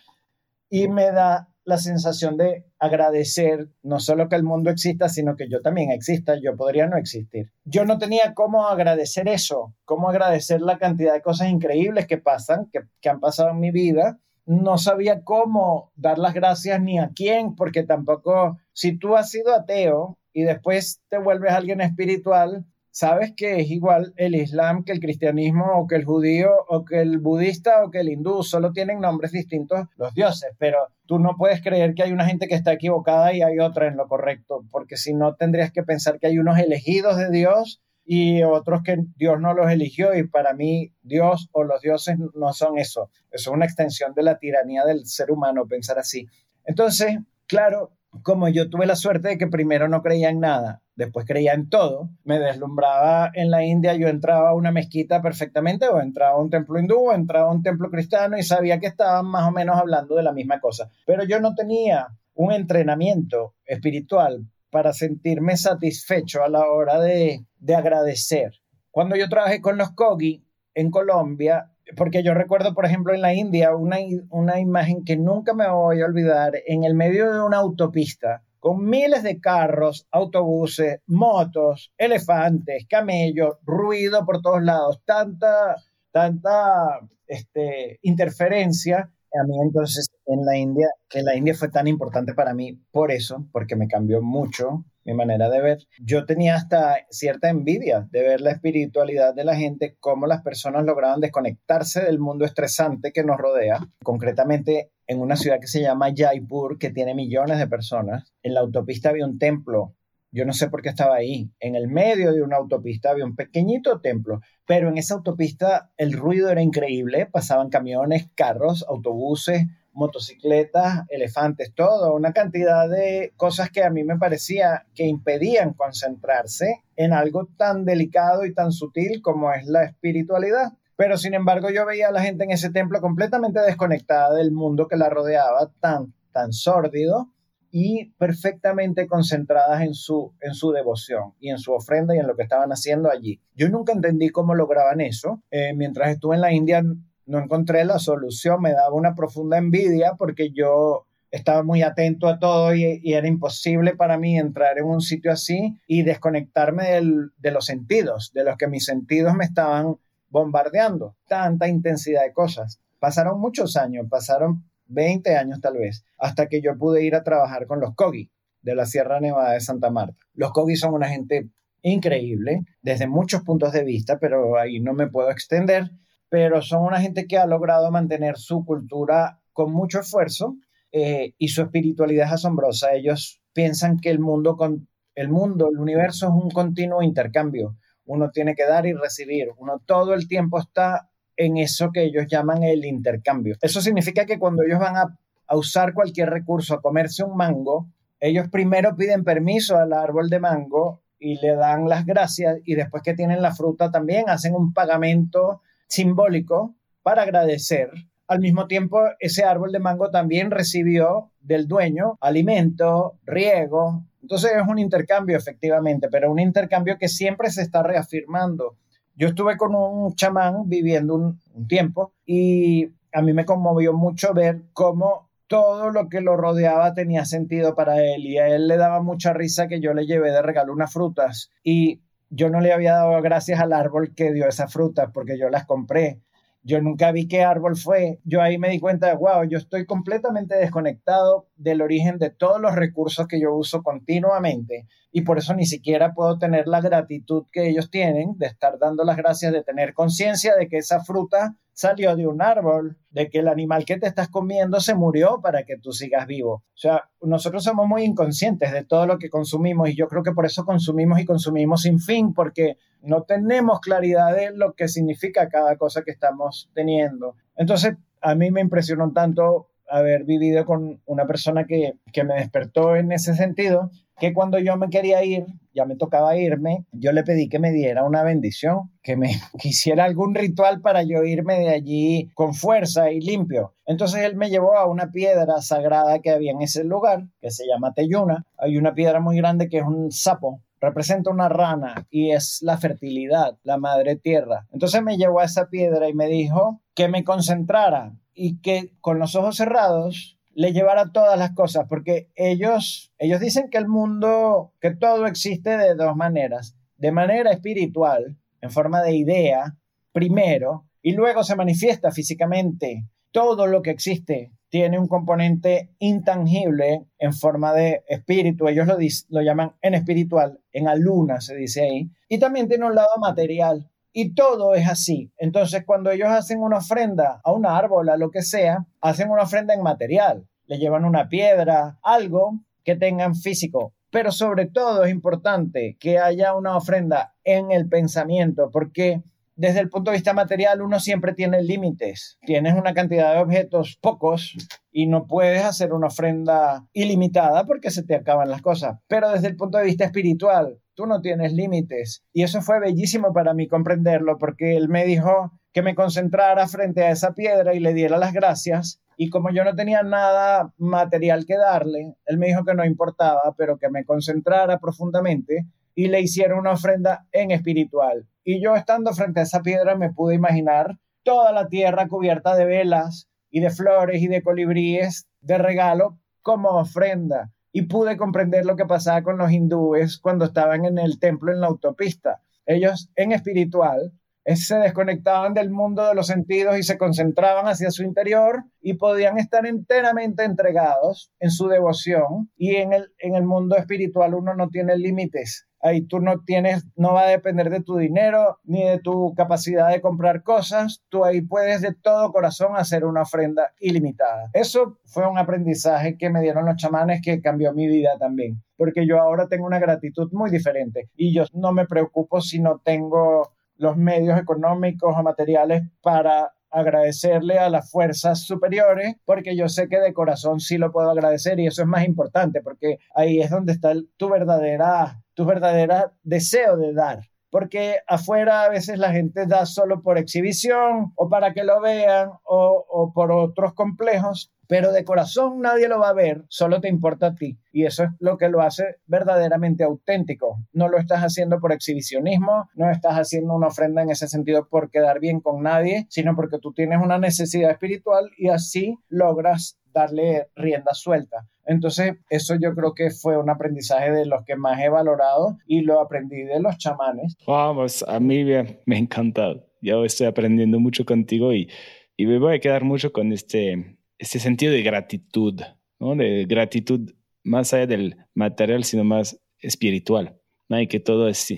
y me da la sensación de agradecer no solo que el mundo exista, sino que yo también exista, yo podría no existir. Yo no tenía cómo agradecer eso, cómo agradecer la cantidad de cosas increíbles que pasan, que, que han pasado en mi vida. No sabía cómo dar las gracias ni a quién, porque tampoco, si tú has sido ateo, y después te vuelves alguien espiritual, sabes que es igual el Islam que el cristianismo o que el judío o que el budista o que el hindú, solo tienen nombres distintos los dioses, pero tú no puedes creer que hay una gente que está equivocada y hay otra en lo correcto, porque si no tendrías que pensar que hay unos elegidos de Dios y otros que Dios no los eligió y para mí Dios o los dioses no son eso, eso es una extensión de la tiranía del ser humano pensar así. Entonces, claro, como yo tuve la suerte de que primero no creía en nada, después creía en todo, me deslumbraba en la India, yo entraba a una mezquita perfectamente o entraba a un templo hindú o entraba a un templo cristiano y sabía que estaban más o menos hablando de la misma cosa, pero yo no tenía un entrenamiento espiritual para sentirme satisfecho a la hora de, de agradecer. Cuando yo trabajé con los Kogi en Colombia, porque yo recuerdo, por ejemplo, en la India, una, una imagen que nunca me voy a olvidar, en el medio de una autopista, con miles de carros, autobuses, motos, elefantes, camellos, ruido por todos lados, tanta, tanta este, interferencia a mí entonces en la India, que la India fue tan importante para mí por eso, porque me cambió mucho mi manera de ver. Yo tenía hasta cierta envidia de ver la espiritualidad de la gente, cómo las personas lograban desconectarse del mundo estresante que nos rodea, concretamente en una ciudad que se llama Jaipur, que tiene millones de personas. En la autopista había un templo yo no sé por qué estaba ahí. En el medio de una autopista había un pequeñito templo, pero en esa autopista el ruido era increíble. Pasaban camiones, carros, autobuses, motocicletas, elefantes, todo, una cantidad de cosas que a mí me parecía que impedían concentrarse en algo tan delicado y tan sutil como es la espiritualidad. Pero sin embargo yo veía a la gente en ese templo completamente desconectada del mundo que la rodeaba, tan, tan sórdido, y perfectamente concentradas en su, en su devoción y en su ofrenda y en lo que estaban haciendo allí. Yo nunca entendí cómo lograban eso. Eh, mientras estuve en la India no encontré la solución, me daba una profunda envidia porque yo estaba muy atento a todo y, era imposible para mí entrar en un sitio así y desconectarme de los sentidos, de los que mis sentidos me estaban bombardeando. Tanta intensidad de cosas. Pasaron muchos años, pasaron 20 años tal vez, hasta que yo pude ir a trabajar con los Kogi de la Sierra Nevada de Santa Marta. Los Kogi son una gente increíble desde muchos puntos de vista, pero ahí no me puedo extender, pero son una gente que ha logrado mantener su cultura con mucho esfuerzo eh, y su espiritualidad es asombrosa. Ellos piensan que el mundo, con, el mundo, el universo es un continuo intercambio. Uno tiene que dar y recibir. Uno todo el tiempo está en eso que ellos llaman el intercambio. Eso significa que cuando ellos van a, usar cualquier recurso, a comerse un mango, ellos primero piden permiso al árbol de mango y le dan las gracias y después que tienen la fruta también hacen un pagamento simbólico para agradecer. Al mismo tiempo, ese árbol de mango también recibió del dueño alimento, riego. Entonces es un intercambio efectivamente, pero un intercambio que siempre se está reafirmando. Yo estuve con un chamán viviendo un, tiempo y a mí me conmovió mucho ver cómo todo lo que lo rodeaba tenía sentido para él y a él le daba mucha risa que yo le llevé de regalo unas frutas y yo no le había dado gracias al árbol que dio esas frutas porque yo las compré yo nunca vi qué árbol fue. Yo ahí me di cuenta de, wow, yo estoy completamente desconectado del origen de todos los recursos que yo uso continuamente y por eso ni siquiera puedo tener la gratitud que ellos tienen de estar dando las gracias, de tener conciencia de que esa fruta salió de un árbol, de que el animal que te estás comiendo se murió para que tú sigas vivo. O sea, nosotros somos muy inconscientes de todo lo que consumimos y yo creo que por eso consumimos y consumimos sin fin, porque no tenemos claridad de lo que significa cada cosa que estamos teniendo. Entonces, a mí me impresionó tanto haber vivido con una persona que, que me despertó en ese sentido que cuando yo me quería ir, ya me tocaba irme, yo le pedí que me diera una bendición, que me quisiera algún ritual para yo irme de allí con fuerza y limpio. Entonces él me llevó a una piedra sagrada que había en ese lugar, que se llama Teyuna. Hay una piedra muy grande que es un sapo, representa una rana y es la fertilidad, la madre tierra. Entonces me llevó a esa piedra y me dijo que me concentrara y que con los ojos cerrados le llevara todas las cosas, porque ellos, ellos dicen que el mundo, que todo existe de dos maneras, de manera espiritual, en forma de idea, primero, y luego se manifiesta físicamente. Todo lo que existe tiene un componente intangible en forma de espíritu, ellos lo, lo llaman en espiritual, en aluna se dice ahí, y también tiene un lado material, y todo es así. Entonces, cuando ellos hacen una ofrenda a un árbol, a lo que sea, hacen una ofrenda en material. Le llevan una piedra, algo que tengan físico. Pero sobre todo es importante que haya una ofrenda en el pensamiento, porque desde el punto de vista material uno siempre tiene límites. Tienes una cantidad de objetos pocos y no puedes hacer una ofrenda ilimitada porque se te acaban las cosas. Pero desde el punto de vista espiritual, tú no tienes límites. Y eso fue bellísimo para mí comprenderlo porque él me dijo que me concentrara frente a esa piedra y le diera las gracias. Y como yo no tenía nada material que darle, él me dijo que no importaba, pero que me concentrara profundamente y le hiciera una ofrenda en espiritual. Y yo estando frente a esa piedra me pude imaginar toda la tierra cubierta de velas y de flores y de colibríes de regalo como ofrenda y pude comprender lo que pasaba con los hindúes cuando estaban en el templo en la autopista. Ellos en espiritual se desconectaban del mundo de los sentidos y se concentraban hacia su interior y podían estar enteramente entregados en su devoción y en el, en el mundo espiritual uno no tiene límites. Ahí tú no tienes, no va a depender de tu dinero ni de tu capacidad de comprar cosas. Tú ahí puedes de todo corazón hacer una ofrenda ilimitada. Eso fue un aprendizaje que me dieron los chamanes que cambió mi vida también. Porque yo ahora tengo una gratitud muy diferente y yo no me preocupo si no tengo los medios económicos o materiales para agradecerle a las fuerzas superiores, porque yo sé que de corazón sí lo puedo agradecer y eso es más importante, porque ahí es donde está tu verdadera, tu verdadera deseo de dar. Porque afuera a veces la gente da solo por exhibición o para que lo vean o por otros complejos, pero de corazón nadie lo va a ver, solo te importa a ti. Y eso es lo que lo hace verdaderamente auténtico. No lo estás haciendo por exhibicionismo, no estás haciendo una ofrenda en ese sentido por quedar bien con nadie, sino porque tú tienes una necesidad espiritual y así logras darle rienda suelta. Entonces, eso yo creo que fue un aprendizaje de los que más he valorado y lo aprendí de los chamanes. Vamos, a mí me, encantado. Yo estoy aprendiendo mucho contigo y, y me voy a quedar mucho con este este sentido de gratitud, ¿no? De gratitud más allá del material, sino más espiritual, ¿no? Y que todo es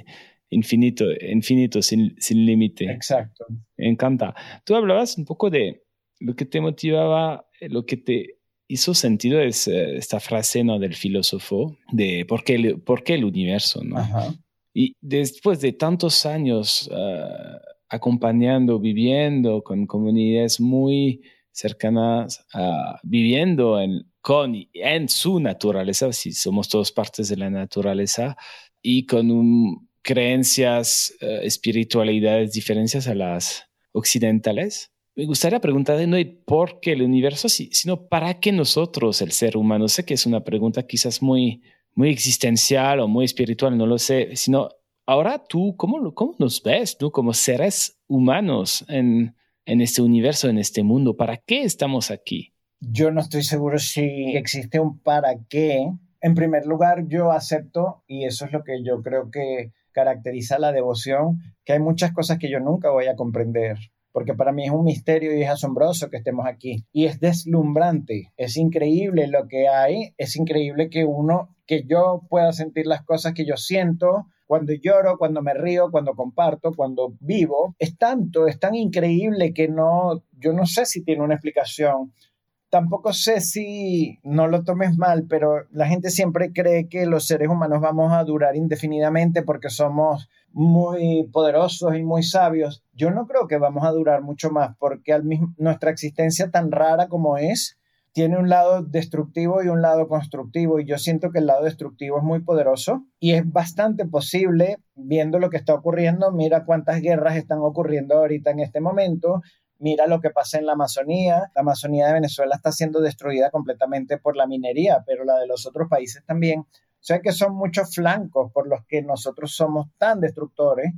infinito, infinito, sin, sin límite. Exacto. Me encanta. Tú hablabas un poco de lo que te motivaba, lo que te hizo sentido es eh, esta frase, ¿no? Del filósofo, de por qué el, por qué el universo, ¿no? Y después de tantos años uh, acompañando, viviendo con comunidades muy cercanas a viviendo en, con en su naturaleza, si somos todos partes de la naturaleza, y con creencias, eh, espiritualidades diferentes a las occidentales. Me gustaría preguntar no por qué el universo, sino para qué nosotros, el ser humano. Sé que es una pregunta quizás muy, muy existencial o muy espiritual, no lo sé, sino ahora tú, ¿cómo, cómo nos ves tú como seres humanos en, en este universo, en este mundo? ¿Para qué estamos aquí? Yo no estoy seguro si existe un para qué. En primer lugar, yo acepto, y eso es lo que yo creo que caracteriza la devoción, que hay muchas cosas que yo nunca voy a comprender, porque para mí es un misterio y es asombroso que estemos aquí. Y es deslumbrante, es increíble lo que hay, es increíble que uno, que yo pueda sentir las cosas que yo siento, cuando lloro, cuando me río, cuando comparto, cuando vivo, es tanto, es tan increíble que no, yo no sé si tiene una explicación. Tampoco sé si, no lo tomes mal, pero la gente siempre cree que los seres humanos vamos a durar indefinidamente porque somos muy poderosos y muy sabios. Yo no creo que vamos a durar mucho más porque al mismo, nuestra existencia tan rara como es, tiene un lado destructivo y un lado constructivo y yo siento que el lado destructivo es muy poderoso y es bastante posible viendo lo que está ocurriendo, mira cuántas guerras están ocurriendo ahorita en este momento, mira lo que pasa en la Amazonía, la Amazonía de Venezuela está siendo destruida completamente por la minería, pero la de los otros países también. O sea que son muchos flancos por los que nosotros somos tan destructores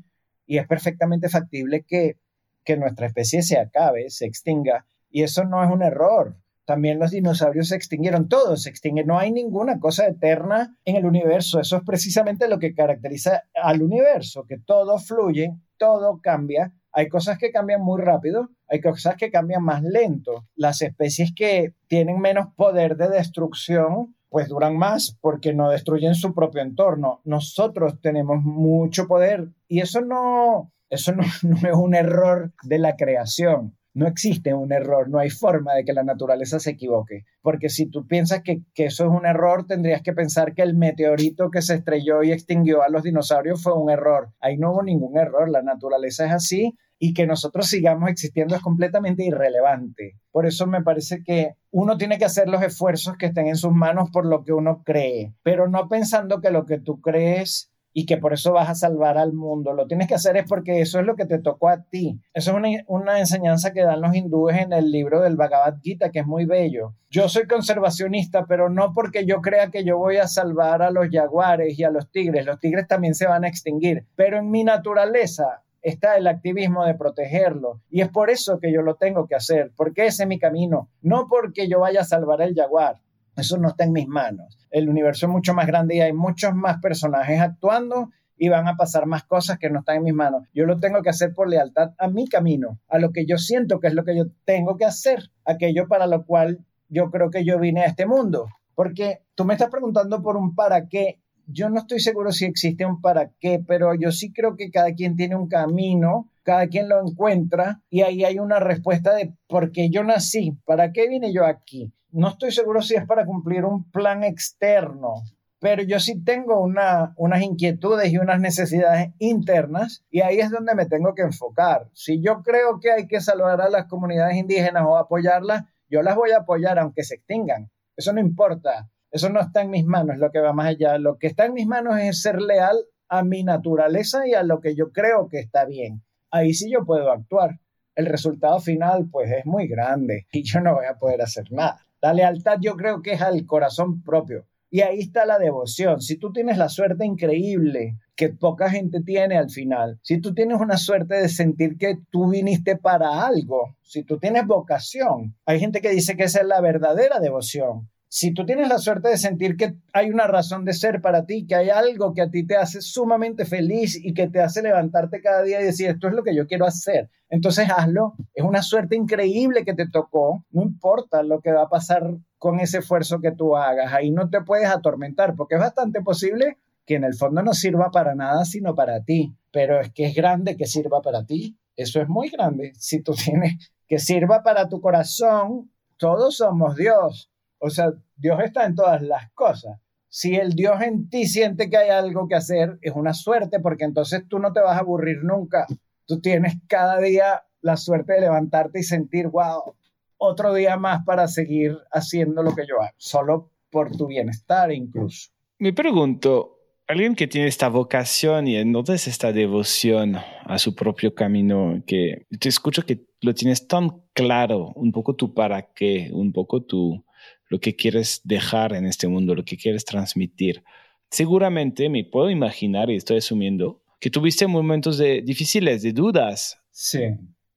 y es perfectamente factible que, que nuestra especie se acabe, se extinga. Y eso no es un error. También los dinosaurios se extinguieron, todos se extinguen, no hay ninguna cosa eterna en el universo, eso es precisamente lo que caracteriza al universo, que todo fluye, todo cambia, hay cosas que cambian muy rápido, hay cosas que cambian más lento, las especies que tienen menos poder de destrucción pues duran más porque no destruyen su propio entorno. Nosotros tenemos mucho poder y eso no, eso no, es un error de la creación no existe un error, no hay forma de que la naturaleza se equivoque. Porque si tú piensas que, eso es un error, tendrías que pensar que el meteorito que se estrelló y extinguió a los dinosaurios fue un error. Ahí no hubo ningún error, la naturaleza es así y que nosotros sigamos existiendo es completamente irrelevante. Por eso me parece que uno tiene que hacer los esfuerzos que estén en sus manos por lo que uno cree, pero no pensando que lo que tú crees y que por eso vas a salvar al mundo. Lo tienes que hacer es porque eso es lo que te tocó a ti. Eso es una, una, enseñanza que dan los hindúes en el libro del Bhagavad Gita, que es muy bello. Yo soy conservacionista, pero no porque yo crea que yo voy a salvar a los jaguares y a los tigres. Los tigres también se van a extinguir, pero en mi naturaleza está el activismo de protegerlo. Y es por eso que yo lo tengo que hacer, porque ese es mi camino, no porque yo vaya a salvar el jaguar. Eso no está en mis manos. El universo es mucho más grande y hay muchos más personajes actuando y van a pasar más cosas que no están en mis manos. Yo lo tengo que hacer por lealtad a mi camino, a lo que yo siento que es lo que yo tengo que hacer, aquello para lo cual yo creo que yo vine a este mundo. Porque tú me estás preguntando por un para qué. Yo no estoy seguro si existe un para qué, pero yo sí creo que cada quien tiene un camino, cada quien lo encuentra y ahí hay una respuesta de por qué yo nací, para qué vine yo aquí. No estoy seguro si es para cumplir un plan externo, pero yo sí tengo una, unas inquietudes y unas necesidades internas y ahí es donde me tengo que enfocar. Si yo creo que hay que salvar a las comunidades indígenas o apoyarlas, yo las voy a apoyar aunque se extingan. Eso no importa. Eso no está en mis manos, lo que va más allá. Lo que está en mis manos es ser leal a mi naturaleza y a lo que yo creo que está bien. Ahí sí yo puedo actuar. El resultado final, pues, es muy grande y yo no voy a poder hacer nada. La lealtad yo creo que es al corazón propio. Y ahí está la devoción. Si tú tienes la suerte increíble que poca gente tiene al final, si tú tienes una suerte de sentir que tú viniste para algo, si tú tienes vocación, hay gente que dice que esa es la verdadera devoción si tú tienes la suerte de sentir que hay una razón de ser para ti, que hay algo que a ti te hace sumamente feliz y que te hace levantarte cada día y decir, esto es lo que yo quiero hacer, entonces hazlo. Es una suerte increíble que te tocó. No importa lo que va a pasar con ese esfuerzo que tú hagas. Ahí no te puedes atormentar porque es bastante posible que en el fondo no sirva para nada sino para ti. Pero es que es grande que sirva para ti. Eso es muy grande. Si tú tienes que sirva para tu corazón, todos somos Dios o sea, Dios está en todas las cosas. Si el Dios en ti siente que hay algo que hacer, es una suerte porque entonces tú no te vas a aburrir nunca. Tú tienes cada día la suerte de levantarte y sentir, wow, otro día más para seguir haciendo lo que yo hago, solo por tu bienestar incluso. Me pregunto, alguien que tiene esta vocación y entonces esta devoción a su propio camino, que te escucho que lo tienes tan claro, un poco tu para qué, un poco tu, lo que quieres dejar en este mundo, lo que quieres transmitir. Seguramente me puedo imaginar, y estoy asumiendo, que tuviste momentos de, difíciles, de dudas. Sí.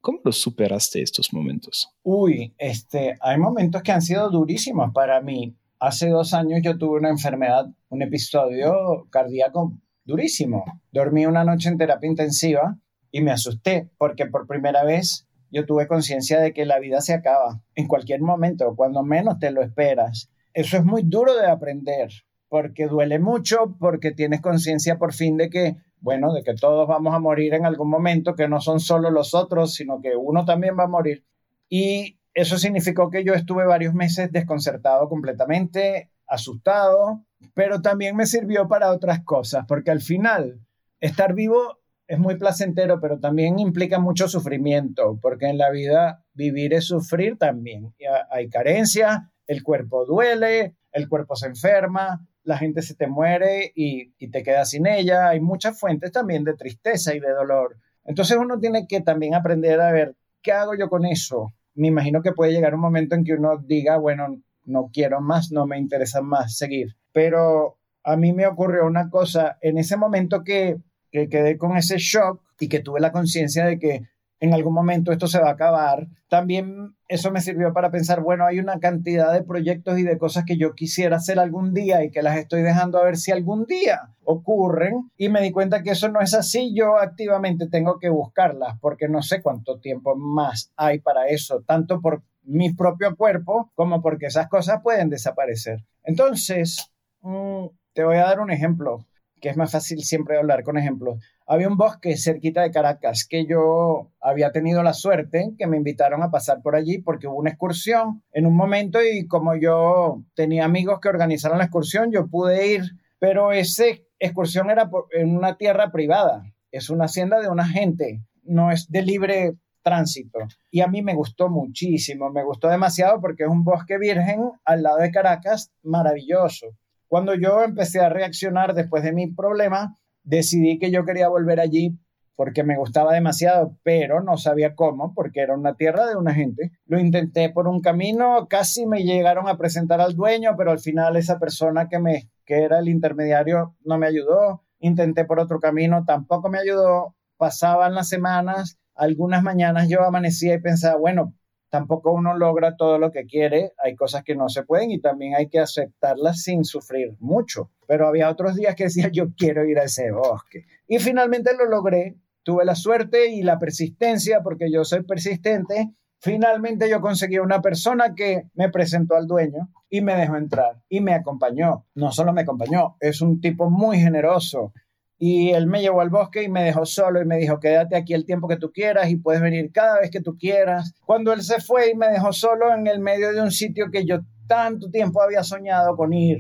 ¿Cómo los superaste estos momentos? Uy, este, hay momentos que han sido durísimos para mí. Hace dos años yo tuve una enfermedad, un episodio cardíaco durísimo. Dormí una noche en terapia intensiva y me asusté porque por primera vez yo tuve conciencia de que la vida se acaba en cualquier momento, cuando menos te lo esperas. Eso es muy duro de aprender, porque duele mucho, porque tienes conciencia por fin de que, bueno, de que todos vamos a morir en algún momento, que no son solo los otros, sino que uno también va a morir. Y eso significó que yo estuve varios meses desconcertado completamente, asustado, pero también me sirvió para otras cosas, porque al final, estar vivo es muy placentero, pero también implica mucho sufrimiento, porque en la vida vivir es sufrir también. Hay carencia, el cuerpo duele, el cuerpo se enferma, la gente se te muere y, y te quedas sin ella. Hay muchas fuentes también de tristeza y de dolor. Entonces uno tiene que también aprender a ver, ¿qué hago yo con eso? Me imagino que puede llegar un momento en que uno diga, bueno, no quiero más, no me interesa más seguir. Pero a mí me ocurrió una cosa en ese momento que que quedé con ese shock y que tuve la conciencia de que en algún momento esto se va a acabar. También eso me sirvió para pensar, bueno, hay una cantidad de proyectos y de cosas que yo quisiera hacer algún día y que las estoy dejando a ver si algún día ocurren. Y me di cuenta que eso no es así. Yo activamente tengo que buscarlas porque no sé cuánto tiempo más hay para eso, tanto por mi propio cuerpo como porque esas cosas pueden desaparecer. Entonces, mm, te voy a dar un ejemplo que es más fácil siempre hablar con ejemplos. Había un bosque cerquita de Caracas que yo había tenido la suerte que me invitaron a pasar por allí porque hubo una excursión en un momento y como yo tenía amigos que organizaron la excursión, yo pude ir, pero esa excursión era en una tierra privada, es una hacienda de una gente, no es de libre tránsito. Y a mí me gustó muchísimo, me gustó demasiado porque es un bosque virgen al lado de Caracas, maravilloso. Cuando yo empecé a reaccionar después de mi problema, decidí que yo quería volver allí porque me gustaba demasiado, pero no sabía cómo, porque era una tierra de una gente. Lo intenté por un camino, casi me llegaron a presentar al dueño, pero al final esa persona que me que era el intermediario no me ayudó. Intenté por otro camino, tampoco me ayudó. Pasaban las semanas, algunas mañanas yo amanecía y pensaba, bueno, tampoco uno logra todo lo que quiere, hay cosas que no se pueden y también hay que aceptarlas sin sufrir mucho. Pero había otros días que decía, yo quiero ir a ese bosque. Y finalmente lo logré, tuve la suerte y la persistencia, porque yo soy persistente. Finalmente yo conseguí una persona que me presentó al dueño y me dejó entrar y me acompañó. No solo me acompañó, es un tipo muy generoso y él me llevó al bosque y me dejó solo y me dijo, quédate aquí el tiempo que tú quieras y puedes venir cada vez que tú quieras. Cuando él se fue y me dejó solo en el medio de un sitio que yo tanto tiempo había soñado con ir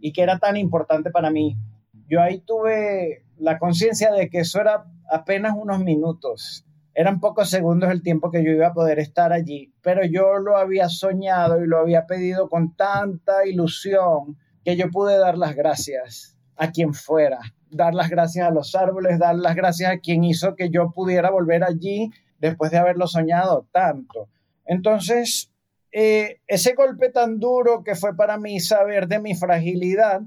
y que era tan importante para mí, yo ahí tuve la conciencia de que eso era apenas unos minutos. Eran pocos segundos el tiempo que yo iba a poder estar allí, pero yo lo había soñado y lo había pedido con tanta ilusión que yo pude dar las gracias a quien fuera dar las gracias a los árboles, dar las gracias a quien hizo que yo pudiera volver allí después de haberlo soñado tanto. Entonces, eh, ese golpe tan duro que fue para mí saber de mi fragilidad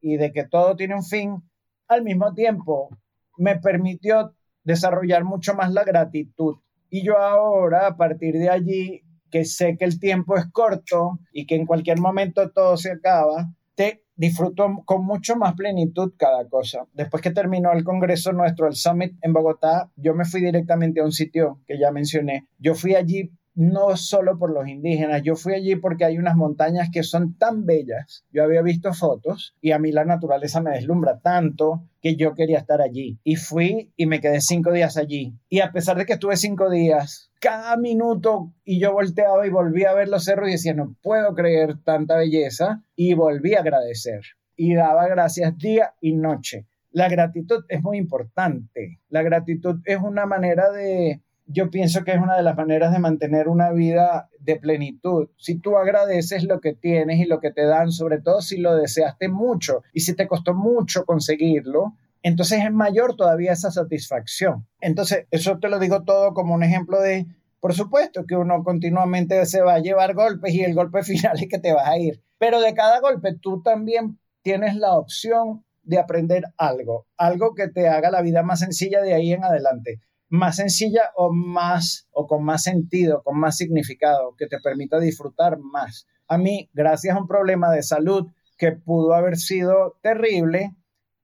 y de que todo tiene un fin, al mismo tiempo me permitió desarrollar mucho más la gratitud. Y yo ahora, a partir de allí, que sé que el tiempo es corto y que en cualquier momento todo se acaba, te disfruto con mucho más plenitud cada cosa. Después que terminó el congreso nuestro, el summit en Bogotá, yo me fui directamente a un sitio que ya mencioné. Yo fui allí no solo por los indígenas, yo fui allí porque hay unas montañas que son tan bellas. Yo había visto fotos y a mí la naturaleza me deslumbra tanto que yo quería estar allí. Y fui y me quedé cinco días allí. Y a pesar de que estuve cinco días, cada minuto y yo volteaba y volví a ver los cerros y decía, no puedo creer tanta belleza. Y volví a agradecer. Y daba gracias día y noche. La gratitud es muy importante. La gratitud es una manera de yo pienso que es una de las maneras de mantener una vida de plenitud. Si tú agradeces lo que tienes y lo que te dan, sobre todo si lo deseaste mucho y si te costó mucho conseguirlo, entonces es mayor todavía esa satisfacción. Entonces, eso te lo digo todo como un ejemplo de, por supuesto que uno continuamente se va a llevar golpes y el golpe final es que te vas a ir, pero de cada golpe tú también tienes la opción de aprender algo, algo que te haga la vida más sencilla de ahí en adelante más sencilla o más o con más sentido, con más significado, que te permita disfrutar más. A mí, gracias a un problema de salud que pudo haber sido terrible,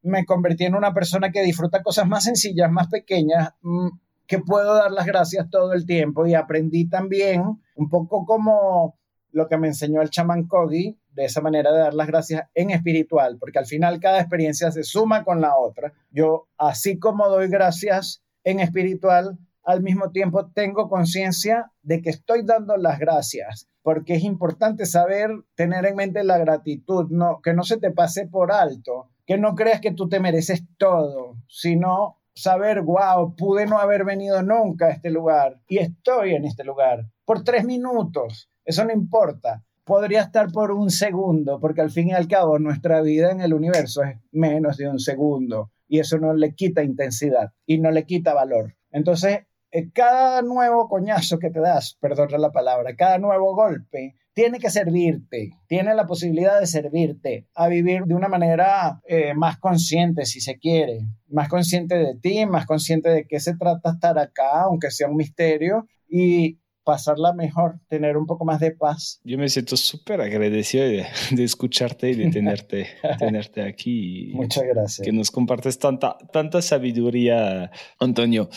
me convertí en una persona que disfruta cosas más sencillas, más pequeñas, mm, que puedo dar las gracias todo el tiempo y aprendí también un poco como lo que me enseñó el chamán Kogi, de esa manera de dar las gracias en espiritual, porque al final cada experiencia se suma con la otra. Yo, así como doy gracias en espiritual, al mismo tiempo tengo conciencia de que estoy dando las gracias, porque es importante saber tener en mente la gratitud, no, que no se te pase por alto, que no creas que tú te mereces todo, sino saber, wow, pude no haber venido nunca a este lugar y estoy en este lugar por tres minutos, eso no importa. Podría estar por un segundo, porque al fin y al cabo nuestra vida en el universo es menos de un segundo y eso no le quita intensidad y no le quita valor. Entonces, eh, cada nuevo coñazo que te das, perdón la palabra, cada nuevo golpe, tiene que servirte, tiene la posibilidad de servirte a vivir de una manera eh, más consciente, si se quiere, más consciente de ti, más consciente de qué se trata estar acá, aunque sea un misterio, y pasarla mejor, tener un poco más de paz. Yo me siento súper agradecido de, escucharte y de tenerte, tenerte aquí. Muchas gracias. Que nos compartes tanta, tanta sabiduría, Antonio.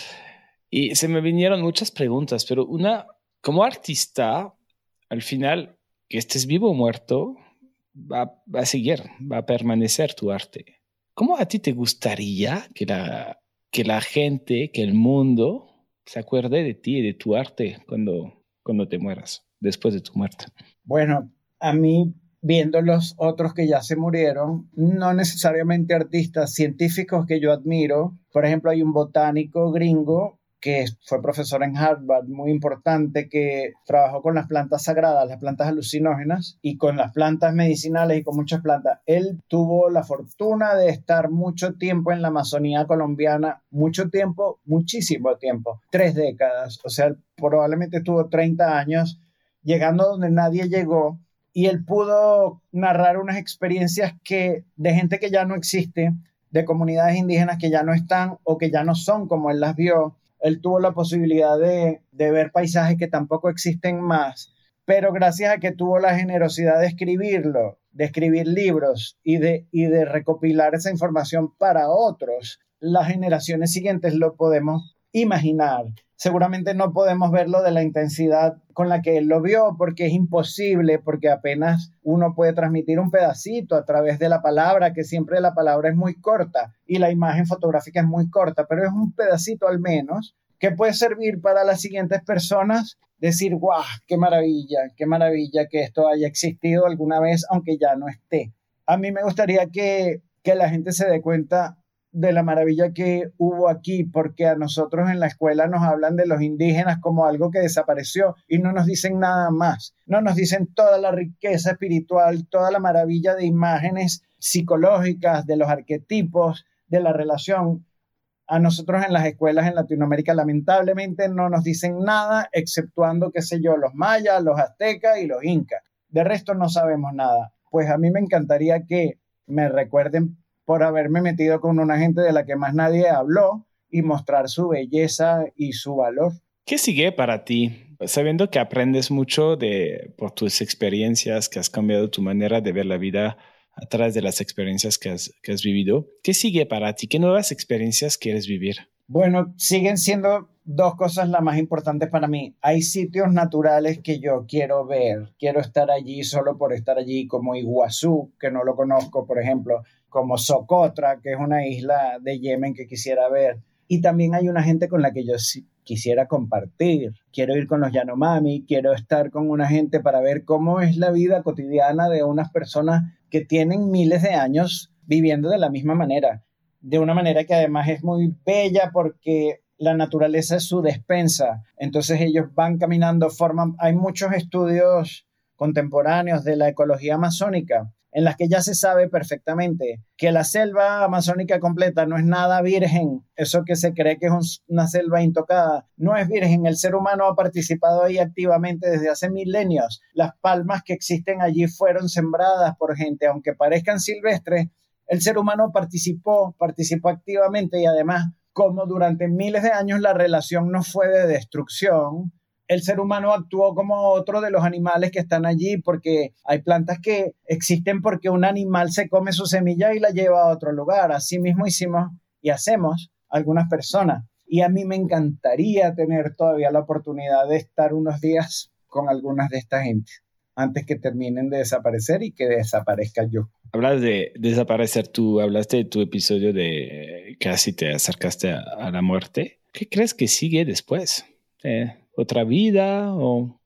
Y se me vinieron muchas preguntas, pero una, como artista, al final, que estés vivo o muerto, va, va a seguir, va a permanecer tu arte. ¿Cómo a ti te gustaría que la, que la gente, que el mundo se acuerde de ti y de tu arte cuando, cuando te mueras, después de tu muerte? Bueno, a mí, viendo los otros que ya se murieron, no necesariamente artistas, científicos que yo admiro, por ejemplo, hay un botánico gringo que fue profesor en Harvard, muy importante, que trabajó con las plantas sagradas, las plantas alucinógenas, y con las plantas medicinales y con muchas plantas. Él tuvo la fortuna de estar mucho tiempo en la Amazonía colombiana, mucho tiempo, muchísimo tiempo, tres décadas, o sea, probablemente tuvo 30 años, llegando donde nadie llegó, y él pudo narrar unas experiencias que de gente que ya no existe, de comunidades indígenas que ya no están o que ya no son como él las vio, él tuvo la posibilidad de, de ver paisajes que tampoco existen más, pero gracias a que tuvo la generosidad de escribirlo, de escribir libros y de, y de recopilar esa información para otros, las generaciones siguientes lo podemos imaginar. Seguramente no podemos verlo de la intensidad con la que él lo vio, porque es imposible, porque apenas uno puede transmitir un pedacito a través de la palabra, que siempre la palabra es muy corta y la imagen fotográfica es muy corta, pero es un pedacito al menos que puede servir para las siguientes personas decir, guau, qué maravilla, qué maravilla que esto haya existido alguna vez, aunque ya no esté. A mí me gustaría que, que la gente se dé cuenta de la maravilla que hubo aquí, porque a nosotros en la escuela nos hablan de los indígenas como algo que desapareció y no nos dicen nada más. No nos dicen toda la riqueza espiritual, toda la maravilla de imágenes psicológicas, de los arquetipos, de la relación. A nosotros en las escuelas en Latinoamérica lamentablemente no nos dicen nada, exceptuando, qué sé yo, los mayas, los aztecas y los incas. De resto no sabemos nada. Pues a mí me encantaría que me recuerden por haberme metido con una gente de la que más nadie habló y mostrar su belleza y su valor. ¿Qué sigue para ti? Sabiendo que aprendes mucho de, por tus experiencias, que has cambiado tu manera de ver la vida a través de las experiencias que has, que has vivido, ¿qué sigue para ti? ¿Qué nuevas experiencias quieres vivir? Bueno, siguen siendo dos cosas las más importantes para mí. Hay sitios naturales que yo quiero ver, quiero estar allí solo por estar allí, como Iguazú, que no lo conozco, por ejemplo como Socotra, que es una isla de Yemen que quisiera ver. Y también hay una gente con la que yo quisiera compartir. Quiero ir con los Yanomami, quiero estar con una gente para ver cómo es la vida cotidiana de unas personas que tienen miles de años viviendo de la misma manera. De una manera que además es muy bella porque la naturaleza es su despensa. Entonces ellos van caminando, forman... Hay muchos estudios contemporáneos de la ecología amazónica en las que ya se sabe perfectamente que la selva amazónica completa no es nada virgen, eso que se cree que es una selva intocada, no es virgen, el ser humano ha participado ahí activamente desde hace milenios, las palmas que existen allí fueron sembradas por gente, aunque parezcan silvestres, el ser humano participó, participó activamente y además como durante miles de años la relación no fue de destrucción, el ser humano actuó como otro de los animales que están allí, porque hay plantas que existen porque un animal se come su semilla y la lleva a otro lugar. Así mismo hicimos y hacemos algunas personas. Y a mí me encantaría tener todavía la oportunidad de estar unos días con algunas de esta gente antes que terminen de desaparecer y que desaparezca yo. Hablas de desaparecer tú, hablaste de tu episodio de casi te acercaste a, la muerte. ¿Qué crees que sigue después? Eh, otra vida o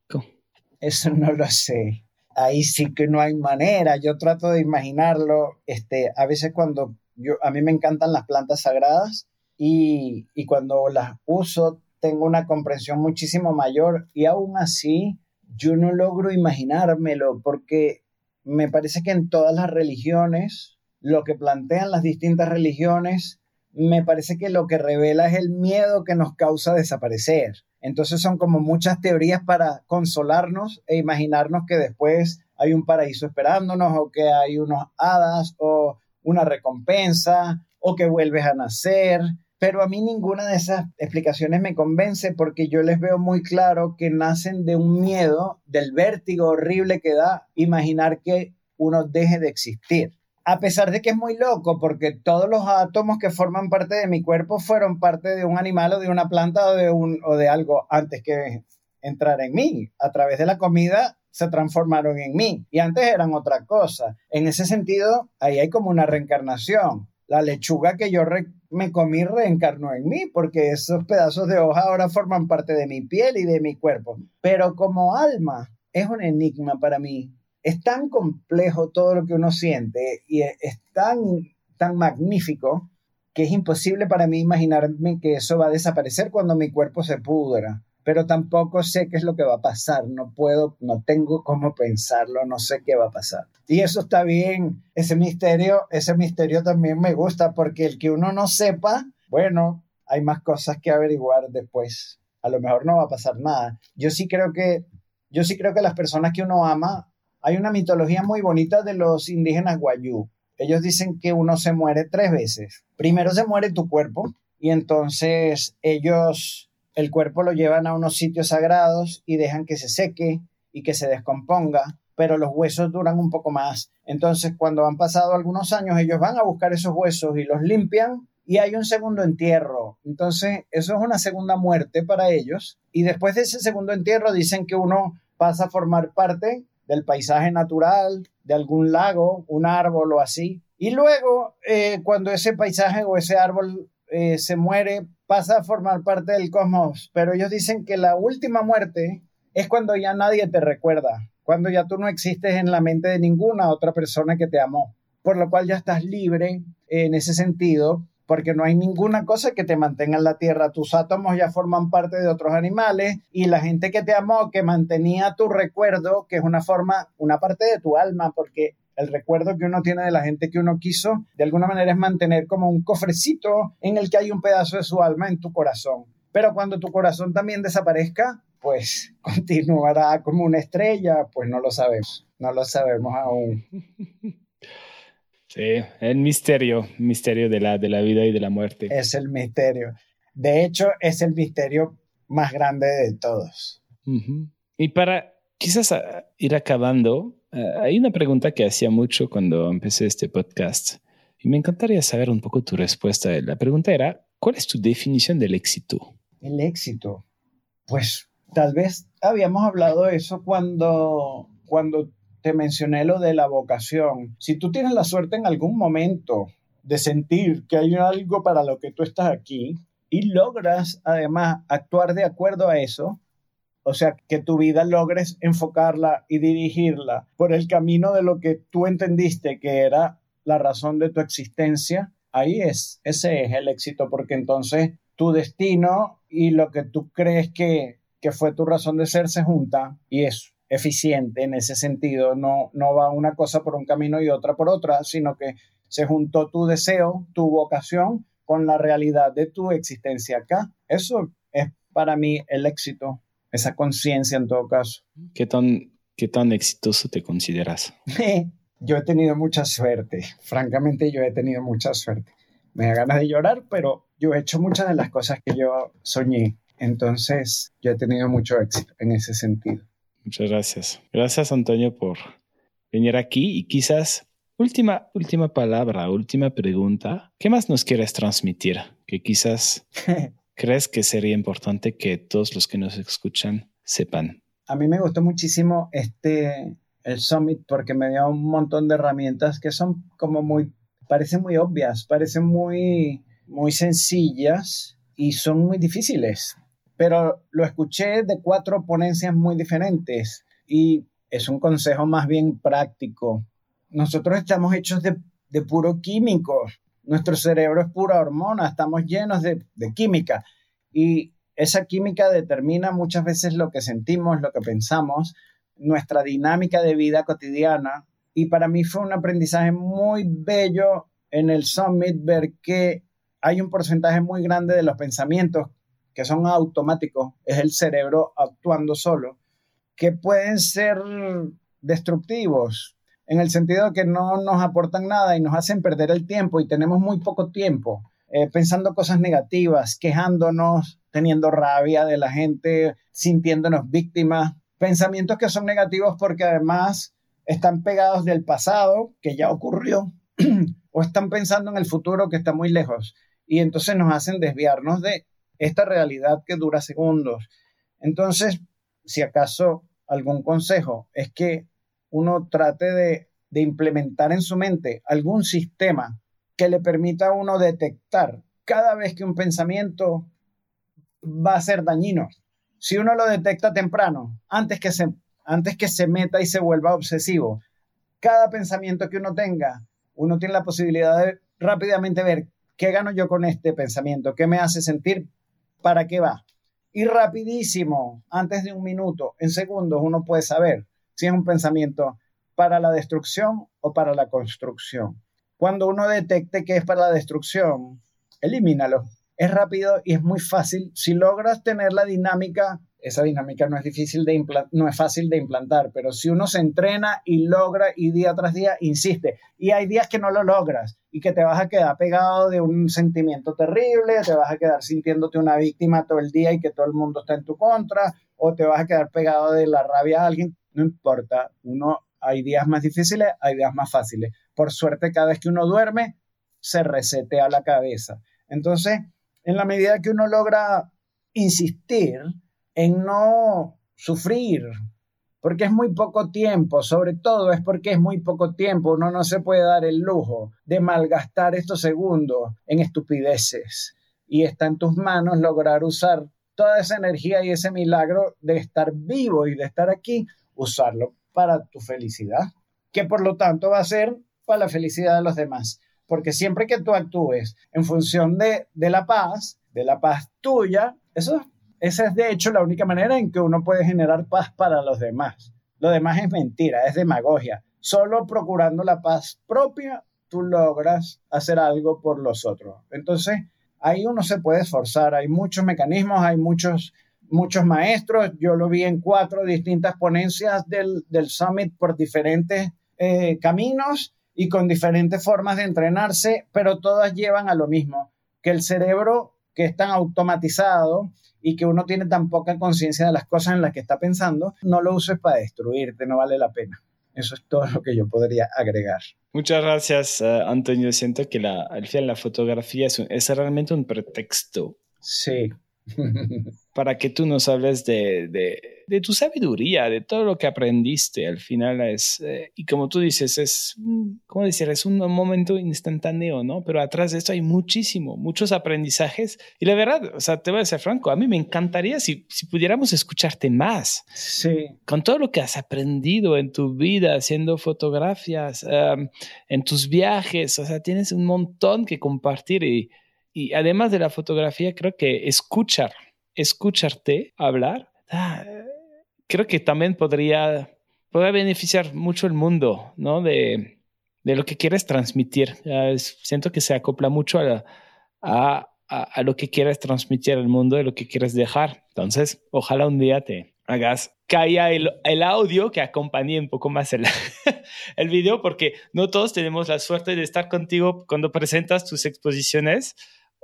eso no lo sé. Ahí sí que no hay manera. Yo trato de imaginarlo. Este, a veces cuando yo, a mí me encantan las plantas sagradas y, y cuando las uso tengo una comprensión muchísimo mayor y aún así yo no logro imaginármelo porque me parece que en todas las religiones, lo que plantean las distintas religiones, me parece que lo que revela es el miedo que nos causa desaparecer. Entonces son como muchas teorías para consolarnos e imaginarnos que después hay un paraíso esperándonos o que hay unos hadas o una recompensa o que vuelves a nacer. Pero a mí ninguna de esas explicaciones me convence porque yo les veo muy claro que nacen de un miedo, del vértigo horrible que da imaginar que uno deje de existir a pesar de que es muy loco, porque todos los átomos que forman parte de mi cuerpo fueron parte de un animal o de una planta o de, un, o de algo antes que entrar en mí. A través de la comida se transformaron en mí y antes eran otra cosa. En ese sentido, ahí hay como una reencarnación. La lechuga que yo me comí reencarnó en mí porque esos pedazos de hoja ahora forman parte de mi piel y de mi cuerpo. Pero como alma, es un enigma para mí es tan complejo todo lo que uno siente y es tan, tan magnífico que es imposible para mí imaginarme que eso va a desaparecer cuando mi cuerpo se pudra. Pero tampoco sé qué es lo que va a pasar, no puedo, no tengo cómo pensarlo, no sé qué va a pasar. Y eso está bien, ese misterio, ese misterio también me gusta porque el que uno no sepa, bueno, hay más cosas que averiguar después. A lo mejor no va a pasar nada. Yo sí creo que yo sí creo que las personas que uno ama hay una mitología muy bonita de los indígenas guayú. Ellos dicen que uno se muere tres veces. Primero se muere tu cuerpo, y entonces ellos, el cuerpo lo llevan a unos sitios sagrados y dejan que se seque y que se descomponga, pero los huesos duran un poco más. Entonces, cuando han pasado algunos años, ellos van a buscar esos huesos y los limpian y hay un segundo entierro. Entonces, eso es una segunda muerte para ellos. Y después de ese segundo entierro, dicen que uno pasa a formar parte del paisaje natural, de algún lago, un árbol o así. Y luego, eh, cuando ese paisaje o ese árbol eh, se muere, pasa a formar parte del cosmos. Pero ellos dicen que la última muerte es cuando ya nadie te recuerda, cuando ya tú no existes en la mente de ninguna otra persona que te amó, por lo cual ya estás libre en ese sentido, porque no hay ninguna cosa que te mantenga en la tierra. Tus átomos ya forman parte de otros animales y la gente que te amó, que mantenía tu recuerdo, que es una forma, una parte de tu alma, porque el recuerdo que uno tiene de la gente que uno quiso, de alguna manera es mantener como un cofrecito en el que hay un pedazo de su alma en tu corazón. Pero cuando tu corazón también desaparezca, pues continuará como una estrella, pues no lo sabemos, no lo sabemos aún. Sí, el misterio, misterio de la, de la vida y de la muerte. Es el misterio. De hecho, es el misterio más grande de todos. Y para quizás ah, ir acabando, ah, hay una pregunta que hacía mucho cuando empecé este podcast y me encantaría saber un poco tu respuesta. La pregunta era, ¿cuál es tu definición del éxito? El éxito. Pues tal vez habíamos hablado de eso cuando, cuando mencioné lo de la vocación. Si tú tienes la suerte en algún momento de sentir que hay algo para lo que tú estás aquí y logras además actuar de acuerdo a eso, o sea, que tu vida logres enfocarla y dirigirla por el camino de lo que tú entendiste que era la razón de tu existencia, ahí es, ese es el éxito, porque entonces tu destino y lo que tú crees que, que fue tu razón de ser se junta y es eficiente en ese sentido. No, no va una cosa por un camino y otra por otra, sino que se juntó tu deseo, tu vocación con la realidad de tu existencia acá. Eso es para mí el éxito, esa conciencia en todo caso. ¿Qué tan, ¿Qué tan exitoso te consideras? yo he tenido mucha suerte, francamente yo he tenido mucha suerte. Me da ganas de llorar, pero yo he hecho muchas de las cosas que yo soñé. Entonces, yo he tenido mucho éxito en ese sentido. Muchas gracias. Gracias, Antonio, por venir aquí y quizás última, última palabra, última pregunta. ¿Qué más nos quieres transmitir? Que quizás crees que sería importante que todos los que nos escuchan sepan. A mí me gustó muchísimo este el summit porque me dio un montón de herramientas que son como muy parecen muy obvias, parecen muy muy sencillas y son muy difíciles pero lo escuché de cuatro ponencias muy diferentes y es un consejo más bien práctico. Nosotros estamos hechos de, puro químico, nuestro cerebro es pura hormona, estamos llenos de, química y esa química determina muchas veces lo que sentimos, lo que pensamos, nuestra dinámica de vida cotidiana. Y para mí fue un aprendizaje muy bello en el summit ver que hay un porcentaje muy grande de los pensamientos que son automáticos, es el cerebro actuando solo, que pueden ser destructivos, en el sentido de que no nos aportan nada y nos hacen perder el tiempo y tenemos muy poco tiempo eh, pensando cosas negativas, quejándonos, teniendo rabia de la gente, sintiéndonos víctimas, pensamientos que son negativos porque además están pegados del pasado, que ya ocurrió, o están pensando en el futuro que está muy lejos y entonces nos hacen desviarnos de esta realidad que dura segundos. Entonces, si acaso algún consejo es que uno trate de, implementar en su mente algún sistema que le permita a uno detectar cada vez que un pensamiento va a ser dañino. Si uno lo detecta temprano, antes que se, antes que se meta y se vuelva obsesivo, cada pensamiento que uno tenga, uno tiene la posibilidad de rápidamente ver qué gano yo con este pensamiento, qué me hace sentir para qué va. Y rapidísimo, antes de un minuto, en segundos, uno puede saber si es un pensamiento para la destrucción o para la construcción. Cuando uno detecte que es para la destrucción, elimínalo. Es rápido y es muy fácil. Si logras tener la dinámica esa dinámica no es difícil de no es fácil de implantar, pero si uno se entrena y logra y día tras día insiste, y hay días que no lo logras y que te vas a quedar pegado de un sentimiento terrible, te vas a quedar sintiéndote una víctima todo el día y que todo el mundo está en tu contra, o te vas a quedar pegado de la rabia a alguien, no importa, uno hay días más difíciles, hay días más fáciles. Por suerte, cada vez que uno duerme, se resetea la cabeza. Entonces, en la medida que uno logra insistir en no sufrir, porque es muy poco tiempo, sobre todo es porque es muy poco tiempo, uno no se puede dar el lujo de malgastar estos segundos en estupideces. Y está en tus manos lograr usar toda esa energía y ese milagro de estar vivo y de estar aquí, usarlo para tu felicidad, que por lo tanto va a ser para la felicidad de los demás. Porque siempre que tú actúes en función de, de la paz, de la paz tuya, eso, esa es de hecho la única manera en que uno puede generar paz para los demás. Lo demás es mentira, es demagogia. Solo procurando la paz propia, tú logras hacer algo por los otros. Entonces, ahí uno se puede esforzar, hay muchos mecanismos, hay muchos, muchos maestros, yo lo vi en cuatro distintas ponencias del, del Summit por diferentes eh, caminos y con diferentes formas de entrenarse, pero todas llevan a lo mismo, que el cerebro que es tan automatizado y que uno tiene tan poca conciencia de las cosas en las que está pensando, no lo uses para destruirte, no vale la pena. Eso es todo lo que yo podría agregar. Muchas gracias, eh, Antonio. Siento que la, al final la fotografía es, es realmente un pretexto. Sí, para que tú nos hables de, de, tu sabiduría, de todo lo que aprendiste. Al final es, eh, y como tú dices, es, ¿cómo decir? Es un momento instantáneo, ¿no? Pero atrás de esto hay muchísimo, muchos aprendizajes. Y la verdad, o sea, te voy a ser franco, a mí me encantaría si, si pudiéramos escucharte más. Sí. Con todo lo que has aprendido en tu vida, haciendo fotografías, en tus viajes, o sea, tienes un montón que compartir y y además de la fotografía, creo que escuchar, escucharte hablar, ah, creo que también podría, podría beneficiar mucho el mundo, ¿no? De, de lo que quieres transmitir. siento que se acopla mucho a, a, a, lo que quieres transmitir al mundo, de lo que quieres dejar. Entonces, ojalá un día te hagas caiga el, el, audio que acompañe un poco más el, el video, porque no todos tenemos la suerte de estar contigo cuando presentas tus exposiciones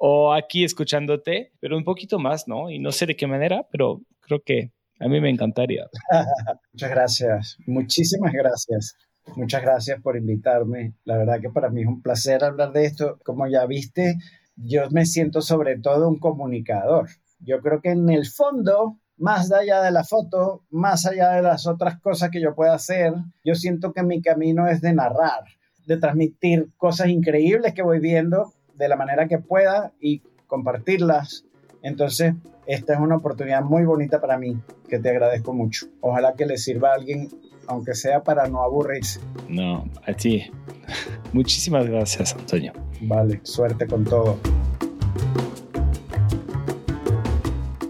o aquí escuchándote, pero un poquito más, ¿no? Y no sé de qué manera, pero creo que a mí me encantaría. Muchas gracias, muchísimas gracias. Muchas gracias por invitarme. La verdad que para mí es un placer hablar de esto. Como ya viste, yo me siento sobre todo un comunicador. Yo creo que en el fondo, más allá de la foto, más allá de las otras cosas que yo pueda hacer, yo siento que mi camino es de narrar, de transmitir cosas increíbles que voy viendo de la manera que pueda y compartirlas. Entonces, esta es una oportunidad muy bonita para mí, que te agradezco mucho. Ojalá que le sirva a alguien, aunque sea para no aburrirse. No, a ti. Muchísimas gracias, Antonio. Vale, suerte con todo.